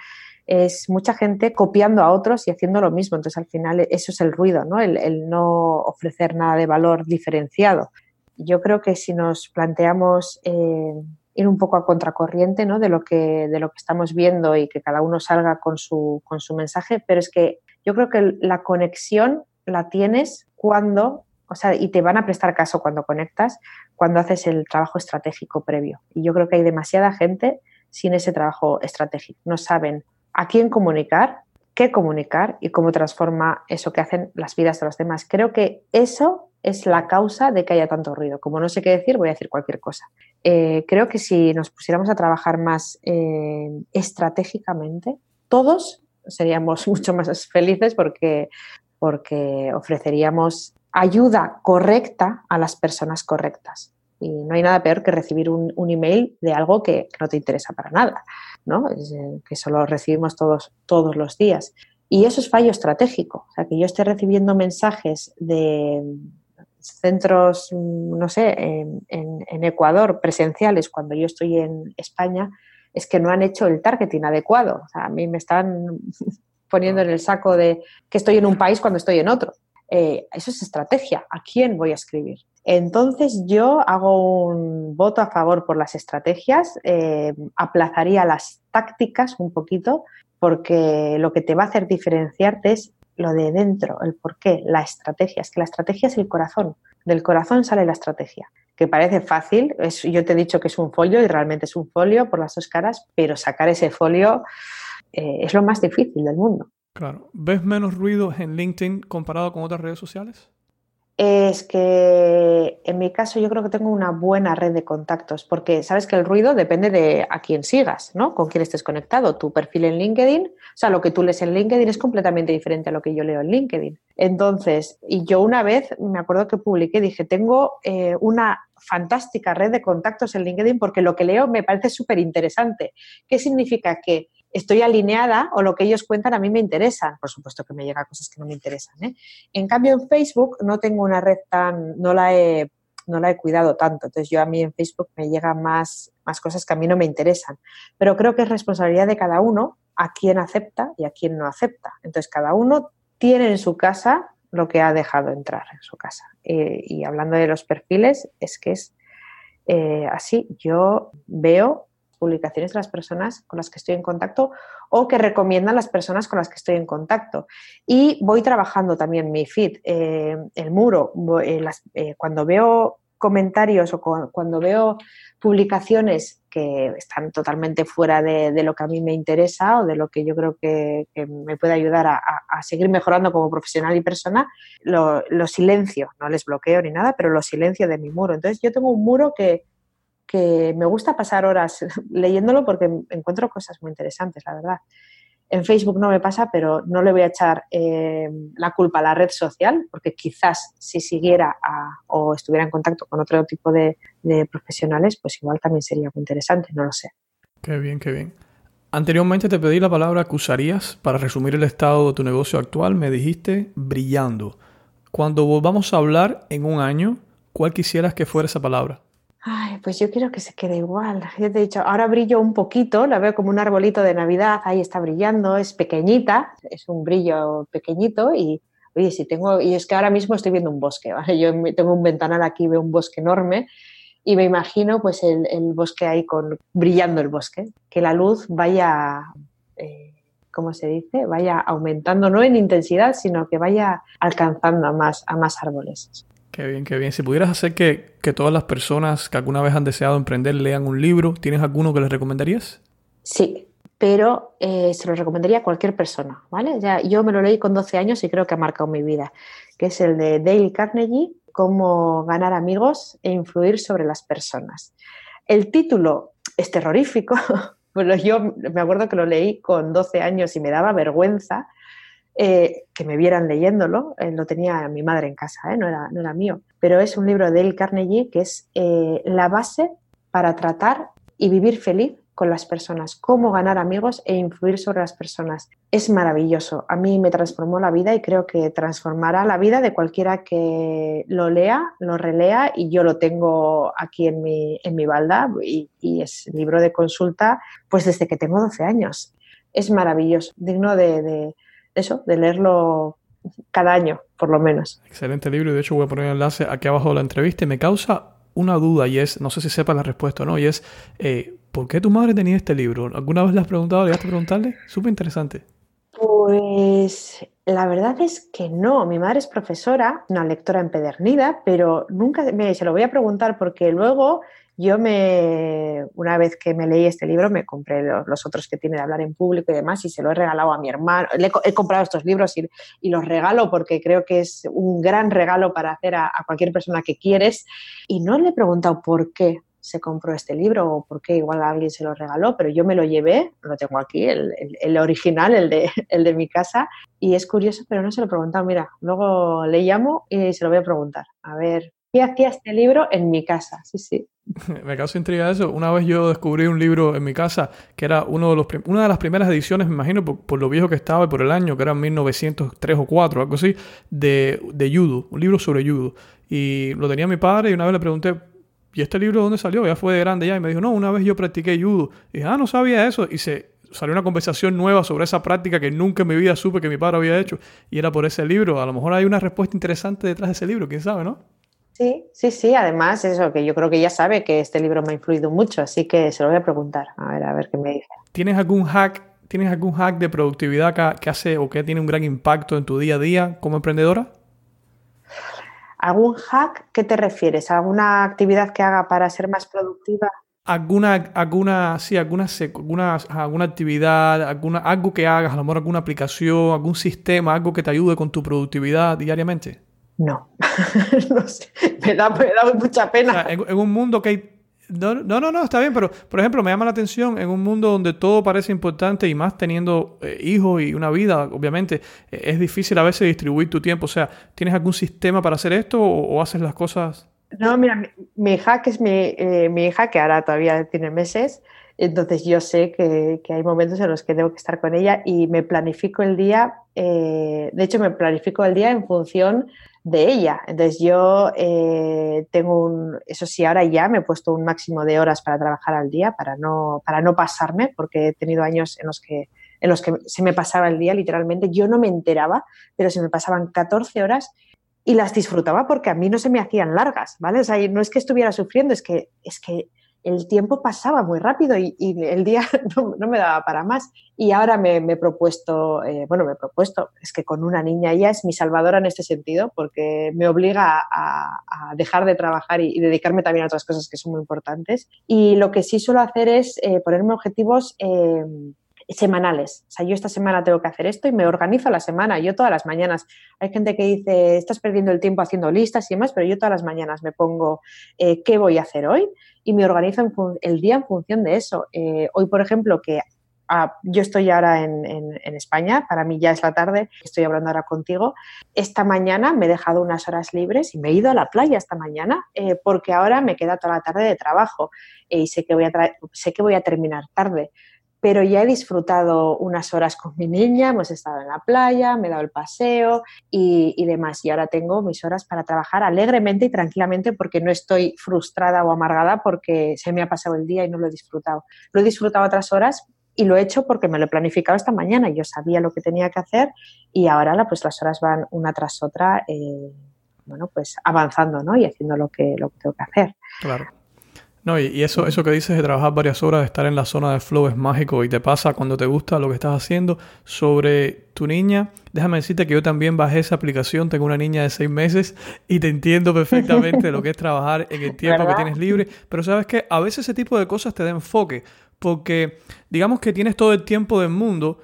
es mucha gente copiando a otros y haciendo lo mismo. Entonces, al final, eso es el ruido, ¿no? El, no ofrecer nada de valor diferenciado. Yo creo que si nos planteamos eh, ir un poco a contracorriente ¿no? de, lo que, de lo que estamos viendo y que cada uno salga con su, con su mensaje, pero es que yo creo que la conexión la tienes cuando, o sea, y te van a prestar caso cuando conectas, cuando haces el trabajo estratégico previo. Y yo creo que hay demasiada gente sin ese trabajo estratégico. No saben a quién comunicar, qué comunicar y cómo transforma eso que hacen las vidas de los demás. Creo que eso es la causa de que haya tanto ruido. Como no sé qué decir, voy a decir cualquier cosa. Eh, creo que si nos pusiéramos a trabajar más eh, estratégicamente, todos seríamos mucho más felices porque, porque ofreceríamos ayuda correcta a las personas correctas. Y no hay nada peor que recibir un, email de algo que, no te interesa para nada, ¿no? Eh, que solo recibimos todos, todos los días. Y eso es fallo estratégico. O sea, que yo esté recibiendo mensajes de, centros, mm, no sé, en, Ecuador presenciales cuando yo estoy en España, es que no han hecho el targeting adecuado. A mí me están poniendo en el saco de que estoy en un país cuando estoy en otro. Eh, eso es estrategia. ¿A quién voy a escribir? Entonces yo hago un voto a favor por las estrategias, eh, aplazaría las tácticas un poquito, porque lo que te va a hacer diferenciarte es lo de dentro, el por qué, la estrategia. Es que la estrategia es el corazón. Del corazón sale la estrategia. Que parece fácil, es, yo te he dicho que es un folio y realmente es un folio por las dos caras, pero sacar ese folio eh, es lo más difícil del mundo. Claro. ¿Ves menos ruido en LinkedIn comparado con otras redes sociales? Es que en mi caso yo creo que tengo una buena red de contactos, porque sabes que el ruido depende de a quién sigas, ¿no? Con quién estés conectado. Tu perfil en LinkedIn, o sea, lo que tú lees en LinkedIn es completamente diferente a lo que yo leo en LinkedIn. Entonces, y yo una vez me acuerdo que publiqué, dije, tengo eh, una fantástica red de contactos en LinkedIn porque lo que leo me parece súper interesante. ¿Qué significa? Que estoy alineada o lo que ellos cuentan a mí me interesa. Por supuesto que me llegan cosas que no me interesan. ¿eh? En cambio, en Facebook no tengo una red tan, no la he, no la he cuidado tanto. Entonces, yo a mí en Facebook me llegan más, más cosas que a mí no me interesan. Pero creo que es responsabilidad de cada uno a quién acepta y a quién no acepta. Entonces, cada uno tiene en su casa lo que ha dejado entrar en su casa. y hablando de los perfiles, es que es eh, así. Yo veo publicaciones de las personas con las que estoy en contacto o que recomiendan las personas con las que estoy en contacto. Y voy trabajando también mi feed, eh, el muro, eh, eh, cuando veo comentarios o cuando veo publicaciones que están totalmente fuera de, lo que a mí me interesa o de lo que yo creo que, me puede ayudar a, seguir mejorando como profesional y persona, lo, lo, silencio, no les bloqueo ni nada, pero lo silencio de mi muro. Entonces yo tengo un muro que, que me gusta pasar horas leyéndolo porque encuentro cosas muy interesantes, la verdad. En Facebook no me pasa, pero no le voy a echar eh, la culpa a la red social, porque quizás si siguiera o estuviera en contacto con otro tipo de, profesionales, pues igual también sería muy interesante, no lo sé. Qué bien, qué bien. Anteriormente te pedí la palabra que usarías para resumir el estado de tu negocio actual. Me dijiste brillando. Cuando volvamos a hablar en un año, ¿cuál quisieras que fuera esa palabra? Ay, pues yo quiero que se quede igual. Ya te he dicho, ahora brillo un poquito, la veo como un arbolito de Navidad, ahí está brillando, es pequeñita, es un brillo pequeñito y, oye, si tengo, y es que ahora mismo estoy viendo un bosque, ¿vale? Yo tengo un ventanal aquí, veo un bosque enorme y me imagino pues el, bosque ahí con, brillando el bosque, que la luz vaya, eh, ¿cómo se dice? Vaya aumentando, no en intensidad, sino que vaya alcanzando a más, a más árboles. Qué bien, qué bien. Si pudieras hacer que, todas las personas que alguna vez han deseado emprender lean un libro, ¿tienes alguno que les recomendarías? Sí, pero eh, se lo recomendaría a cualquier persona, ¿vale? Ya, yo me lo leí con 12 años y creo que ha marcado mi vida, que es el de Dale Carnegie, Cómo ganar amigos e influir sobre las personas. El título es terrorífico, bueno, yo me acuerdo que lo leí con 12 años y me daba vergüenza, eh, que me vieran leyéndolo, eh, lo tenía mi madre en casa, eh, no, era, no, era, mío, pero es un libro de Dale Carnegie que es la base para tratar y vivir feliz con las personas, cómo ganar amigos e influir sobre las personas. Es maravilloso, a mí me transformó la vida y creo que transformará la vida de cualquiera que lo lea, lo relea y yo lo tengo aquí en mi, en mi balda y, es libro de consulta pues desde que tengo 12 años. Es maravilloso, digno de eso, de leerlo cada año, por lo menos. Excelente libro y de hecho voy a poner el enlace aquí abajo de la entrevista y me causa una duda y es, no sé si sepa la respuesta o no, y es, eh, ¿por qué tu madre tenía este libro? ¿Alguna vez le has preguntado, le has preguntarle? Súper interesante. Pues la verdad es que no. Mi madre es profesora, una lectora empedernida, pero nunca me, se lo voy a preguntar porque luego yo me, una vez que me leí este libro, me compré los, otros que tiene de hablar en público y demás y se lo he regalado a mi hermano. he, comprado estos libros y, los regalo porque creo que es un gran regalo para hacer a, cualquier persona que quieres. Y no le he preguntado por qué se compró este libro o por qué igual alguien se lo regaló, pero yo me lo llevé, lo tengo aquí, el, el, original, el de, el de mi casa, y es curioso, pero no se lo he preguntado. Mira, luego le llamo y se lo voy a preguntar. A ver, ¿qué hacía este libro en mi casa? Sí, sí. Me causa intriga eso. Una vez yo descubrí un libro en mi casa que era uno de los una de las primeras ediciones, me imagino, por, lo viejo que estaba y por el año, que era 1903 o 4, algo así, de, de judo, un libro sobre judo. Y lo tenía mi padre y una vez le pregunté, ¿y este libro dónde salió? Ya fue de grande ya. Y me dijo, no, una vez yo practiqué judo. Y dije, ah, no sabía eso. Y se salió una conversación nueva sobre esa práctica que nunca en mi vida supe que mi padre había hecho. Y era por ese libro. A lo mejor hay una respuesta interesante detrás de ese libro, quién sabe, ¿no? Sí, sí, sí. Además, eso que yo creo que ya sabe que este libro me ha influido mucho, así que se lo voy a preguntar. A ver, a ver qué me dice. ¿Tienes algún hack? ¿Tienes algún hack de productividad que, hace o que tiene un gran impacto en tu día a día como emprendedora? ¿Algún hack? ¿Qué te refieres? ¿Alguna actividad que haga para ser más productiva? alguna, alguna, sí, alguna, alguna, alguna actividad, alguna, algo que hagas, a lo mejor alguna aplicación, algún sistema, algo que te ayude con tu productividad diariamente? No, no sé, me da, mucha pena. en, un mundo que hay... No, no, no, está bien, pero por ejemplo, me llama la atención en un mundo donde todo parece importante y más teniendo eh, hijos y una vida, obviamente, eh, es difícil a veces distribuir tu tiempo. O sea, ¿tienes algún sistema para hacer esto o, haces las cosas? No, mira, mi, hija, que es mi, eh, mi hija, que ahora todavía tiene meses, entonces yo sé que, hay momentos en los que tengo que estar con ella y me planifico el día, de hecho me planifico el día en función de ella. Entonces yo eh, tengo un, eso sí, ahora ya me he puesto un máximo de horas para trabajar al día, para no, para no pasarme, porque he tenido años en los que en los que se me pasaba el día literalmente, yo no me enteraba, pero se me pasaban 14 horas y las disfrutaba porque a mí no se me hacían largas, ¿vale? O sea, no es que estuviera sufriendo, es que, es que el tiempo pasaba muy rápido y, el día no, me daba para más. Y ahora me, he propuesto, eh, bueno, me he propuesto, es que con una niña ella es mi salvadora en este sentido, porque me obliga a, dejar de trabajar y, dedicarme también a otras cosas que son muy importantes. Y lo que sí suelo hacer es eh, ponerme objetivos. Eh, semanales. O sea, yo esta semana tengo que hacer esto y me organizo la semana. Yo todas las mañanas. Hay gente que dice, estás perdiendo el tiempo haciendo listas y demás, pero yo todas las mañanas me pongo qué voy a hacer hoy y me organizo el día en función de eso. Eh, hoy, por ejemplo, que ah, yo estoy ahora en, España, para mí ya es la tarde, estoy hablando ahora contigo. Esta mañana me he dejado unas horas libres y me he ido a la playa esta mañana eh, porque ahora me queda toda la tarde de trabajo eh, y sé que, voy a sé que voy a terminar tarde pero ya he disfrutado unas horas con mi niña, hemos estado en la playa, me he dado el paseo y, demás. Y ahora tengo mis horas para trabajar alegremente y tranquilamente porque no estoy frustrada o amargada porque se me ha pasado el día y no lo he disfrutado. Lo he disfrutado otras horas y lo he hecho porque me lo he planificado esta mañana. Yo sabía lo que tenía que hacer y ahora pues las horas van una tras otra, eh, bueno, pues avanzando ¿no? y haciendo lo que, lo que tengo que hacer. Claro. No, y, eso, eso que dices de trabajar varias horas, de estar en la zona de flow es mágico y te pasa cuando te gusta lo que estás haciendo. Sobre tu niña, déjame decirte que yo también bajé esa aplicación, tengo una niña de seis meses y te entiendo perfectamente lo que es trabajar en el tiempo que tienes libre, pero sabes que a veces ese tipo de cosas te da enfoque, porque digamos que tienes todo el tiempo del mundo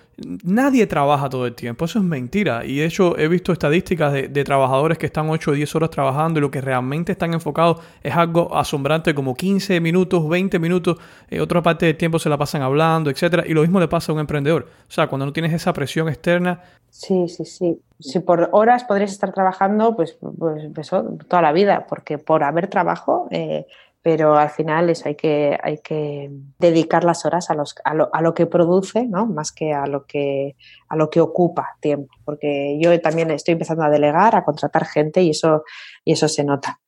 Nadie trabaja todo el tiempo, eso es mentira. Y de hecho he visto estadísticas de, trabajadores que están 8 o 10 horas trabajando y lo que realmente están enfocados es algo asombrante como 15 minutos, 20 minutos, eh, otra parte del tiempo se la pasan hablando, etcétera. Y lo mismo le pasa a un emprendedor. O sea, cuando no tienes esa presión externa. Sí, sí, sí. Si por horas podrías estar trabajando, pues, pues toda la vida, porque por haber trabajo... Eh, pero al final eso hay que, hay que dedicar las horas a, los, a, lo, a lo que produce, ¿no? más que a lo que, a lo que ocupa tiempo, porque yo también estoy empezando a delegar, a contratar gente y eso, y eso se nota.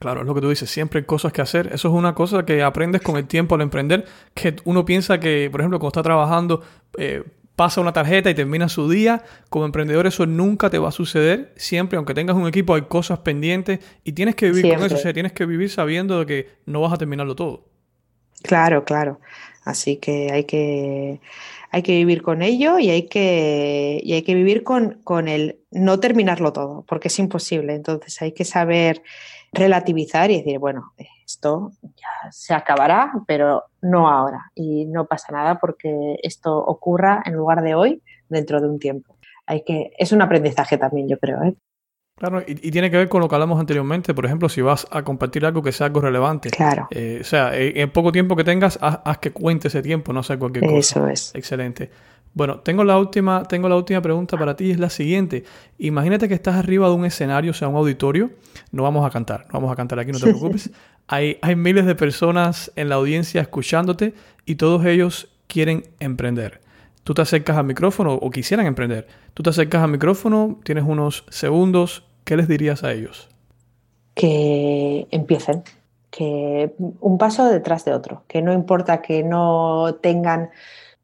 Claro, es lo que tú dices, siempre hay cosas que hacer. Eso es una cosa que aprendes con el tiempo al emprender, que uno piensa que, por ejemplo, cuando está trabajando, eh, pasa una tarjeta y termina su día. Como emprendedor eso nunca te va a suceder. Siempre, aunque tengas un equipo, hay cosas pendientes y tienes que vivir con eso. O sea, tienes que vivir sabiendo de que no vas a terminarlo todo. Claro, claro. Así que hay que, hay que vivir con ello y hay que, y hay que vivir con, con el no terminarlo todo, porque es imposible. Entonces hay que saber relativizar y decir, bueno, esto ya se acabará, pero no ahora. Y no pasa nada porque esto ocurra en lugar de hoy, dentro de un tiempo. Hay que, es un aprendizaje también, yo creo. ¿eh? Claro, y, tiene que ver con lo que hablamos anteriormente. Por ejemplo, si vas a compartir algo que sea algo relevante. Claro. Eh, o sea, en poco tiempo que tengas, haz, que cuente ese tiempo, no sé cualquier cosa. Eso es. Excelente. Bueno, tengo la última, tengo la última pregunta para ti, es la siguiente. Imagínate que estás arriba de un escenario, o sea, un auditorio. No vamos a cantar, no vamos a cantar aquí, no te preocupes. hay, hay miles de personas en la audiencia escuchándote y todos ellos quieren emprender. Tú te acercas al micrófono o quisieran emprender. Tú te acercas al micrófono, tienes unos segundos. ¿Qué les dirías a ellos? Que empiecen, que un paso detrás de otro, que no importa que no tengan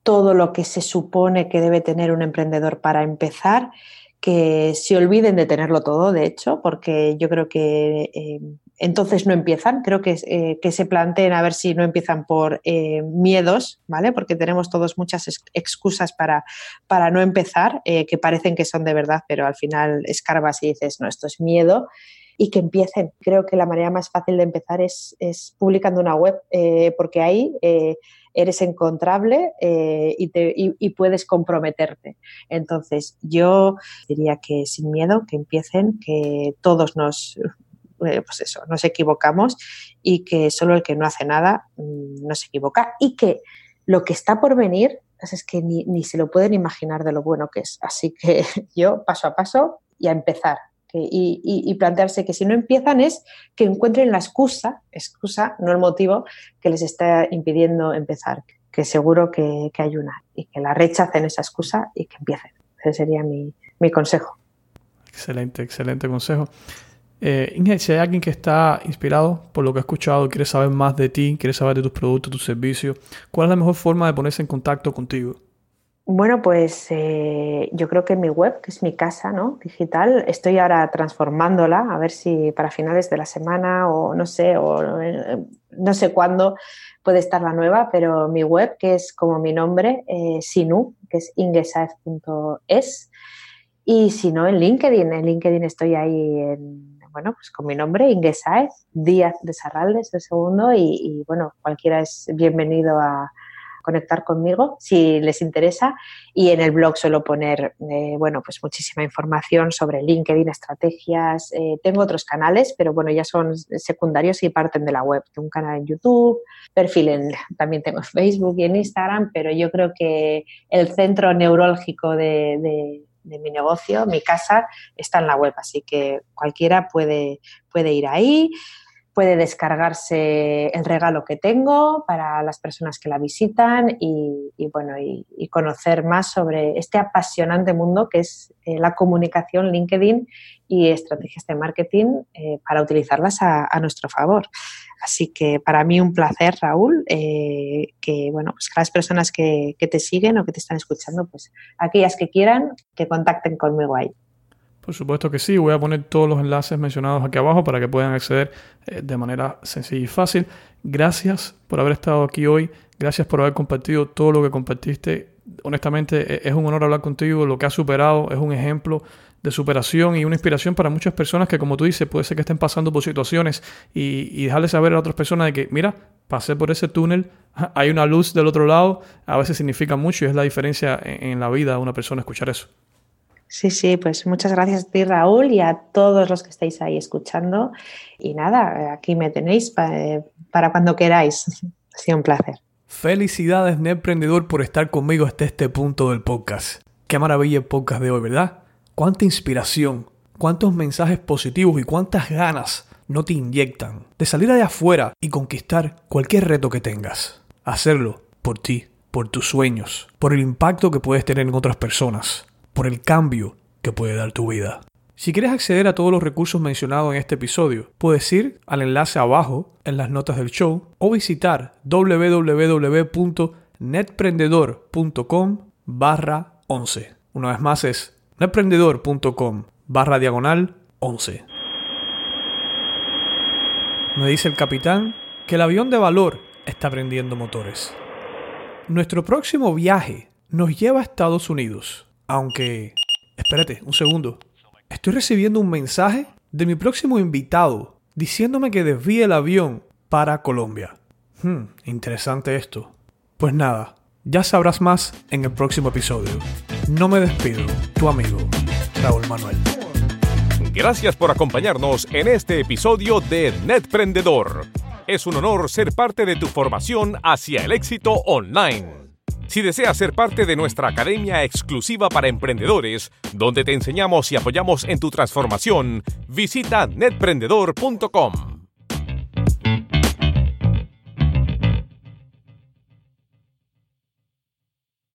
todo lo que se supone que debe tener un emprendedor para empezar, que se olviden de tenerlo todo, de hecho, porque yo creo que eh, entonces no empiezan, creo que, eh, que, se planteen a ver si no empiezan por eh, miedos, ¿vale? Porque tenemos todos muchas excusas para, para no empezar, que parecen que son de verdad, pero al final escarbas y dices, no, esto es miedo y que empiecen. Creo que la manera más fácil de empezar es, es publicando una web, porque ahí eres encontrable eh, y, puedes comprometerte. Entonces, yo diría que sin miedo, que empiecen, que todos nos, eh, pues eso, nos equivocamos y que solo el que no hace nada mm, no se equivoca y que lo que está por venir pues es que ni, se lo pueden imaginar de lo bueno que es. Así que yo paso a paso y a empezar. Y, plantearse que si no empiezan es que encuentren la excusa, excusa, no el motivo que les está impidiendo empezar, que seguro que, hay una y que la rechacen esa excusa y que empiecen. Ese sería mi, consejo. Excelente, excelente consejo. Eh, Inge, si hay alguien que está inspirado por lo que ha escuchado, quiere saber más de ti, quiere saber de tus productos, tus servicios, ¿cuál es la mejor forma de ponerse en contacto contigo? Bueno, pues eh, yo creo que mi web, que es mi casa ¿no? digital, estoy ahora transformándola, a ver si para finales de la semana o no sé, o eh, no sé cuándo puede estar la nueva, pero mi web, que es como mi nombre, eh, Sinu, que es ingesaez.es, y si no, en LinkedIn, en LinkedIn estoy ahí en, bueno, pues con mi nombre, Ingesaez, Díaz de Sarraldes, el segundo, y bueno, cualquiera es bienvenido a conectar conmigo si les interesa. Y en el blog suelo poner, eh, bueno, pues muchísima información sobre LinkedIn, estrategias. Eh, tengo otros canales, pero bueno, ya son secundarios y parten de la web. Tengo un canal en YouTube, perfil en, también tengo Facebook y en Instagram, pero yo creo que el centro neurálgico de, de mi negocio, mi casa, está en la web, así que cualquiera puede, puede ir ahí puede descargarse el regalo que tengo para las personas que la visitan y, bueno, y, conocer más sobre este apasionante mundo que es eh, la comunicación, LinkedIn y estrategias de marketing eh, para utilizarlas a, nuestro favor. Así que para mí un placer, Raúl, eh, que bueno, pues las personas que, que te siguen o que te están escuchando, pues aquellas que quieran, que contacten conmigo ahí. Por supuesto que sí, voy a poner todos los enlaces mencionados aquí abajo para que puedan acceder eh, de manera sencilla y fácil. Gracias por haber estado aquí hoy, gracias por haber compartido todo lo que compartiste. Honestamente e-, es un honor hablar contigo, lo que has superado es un ejemplo de superación y una inspiración para muchas personas que, como tú dices, puede ser que estén pasando por situaciones y, y dejarle saber a otras personas de que, mira, pasé por ese túnel, hay una luz del otro lado, a veces significa mucho y es la diferencia en, en la vida de una persona escuchar eso. Sí, sí, pues muchas gracias a ti, Raúl, y a todos los que estáis ahí escuchando. Y nada, aquí me tenéis para, cuando queráis. Ha sido un placer. Felicidades, Emprendedor, por estar conmigo hasta este punto del podcast. Qué maravilla el podcast de hoy, ¿verdad? Cuánta inspiración, cuántos mensajes positivos y cuántas ganas no te inyectan de salir de afuera y conquistar cualquier reto que tengas. Hacerlo por ti, por tus sueños, por el impacto que puedes tener en otras personas por el cambio que puede dar tu vida. Si quieres acceder a todos los recursos mencionados en este episodio, puedes ir al enlace abajo en las notas del show o visitar www.netprendedor.com barra 11. Una vez más es netprendedor.com barra diagonal 11. Me dice el capitán que el avión de valor está prendiendo motores. Nuestro próximo viaje nos lleva a Estados Unidos, aunque... Espérate, un segundo. Estoy recibiendo un mensaje de mi próximo invitado diciéndome que desvíe el avión para Colombia. Hmm, interesante esto. Pues nada, ya sabrás más en el próximo episodio. No me despido, tu amigo Raúl Manuel. Gracias por acompañarnos en este episodio de Netprendedor. Es un honor ser parte de tu formación hacia el éxito online. Si deseas ser parte de nuestra academia exclusiva para emprendedores, donde te enseñamos y apoyamos en tu transformación, visita netprendedor.com.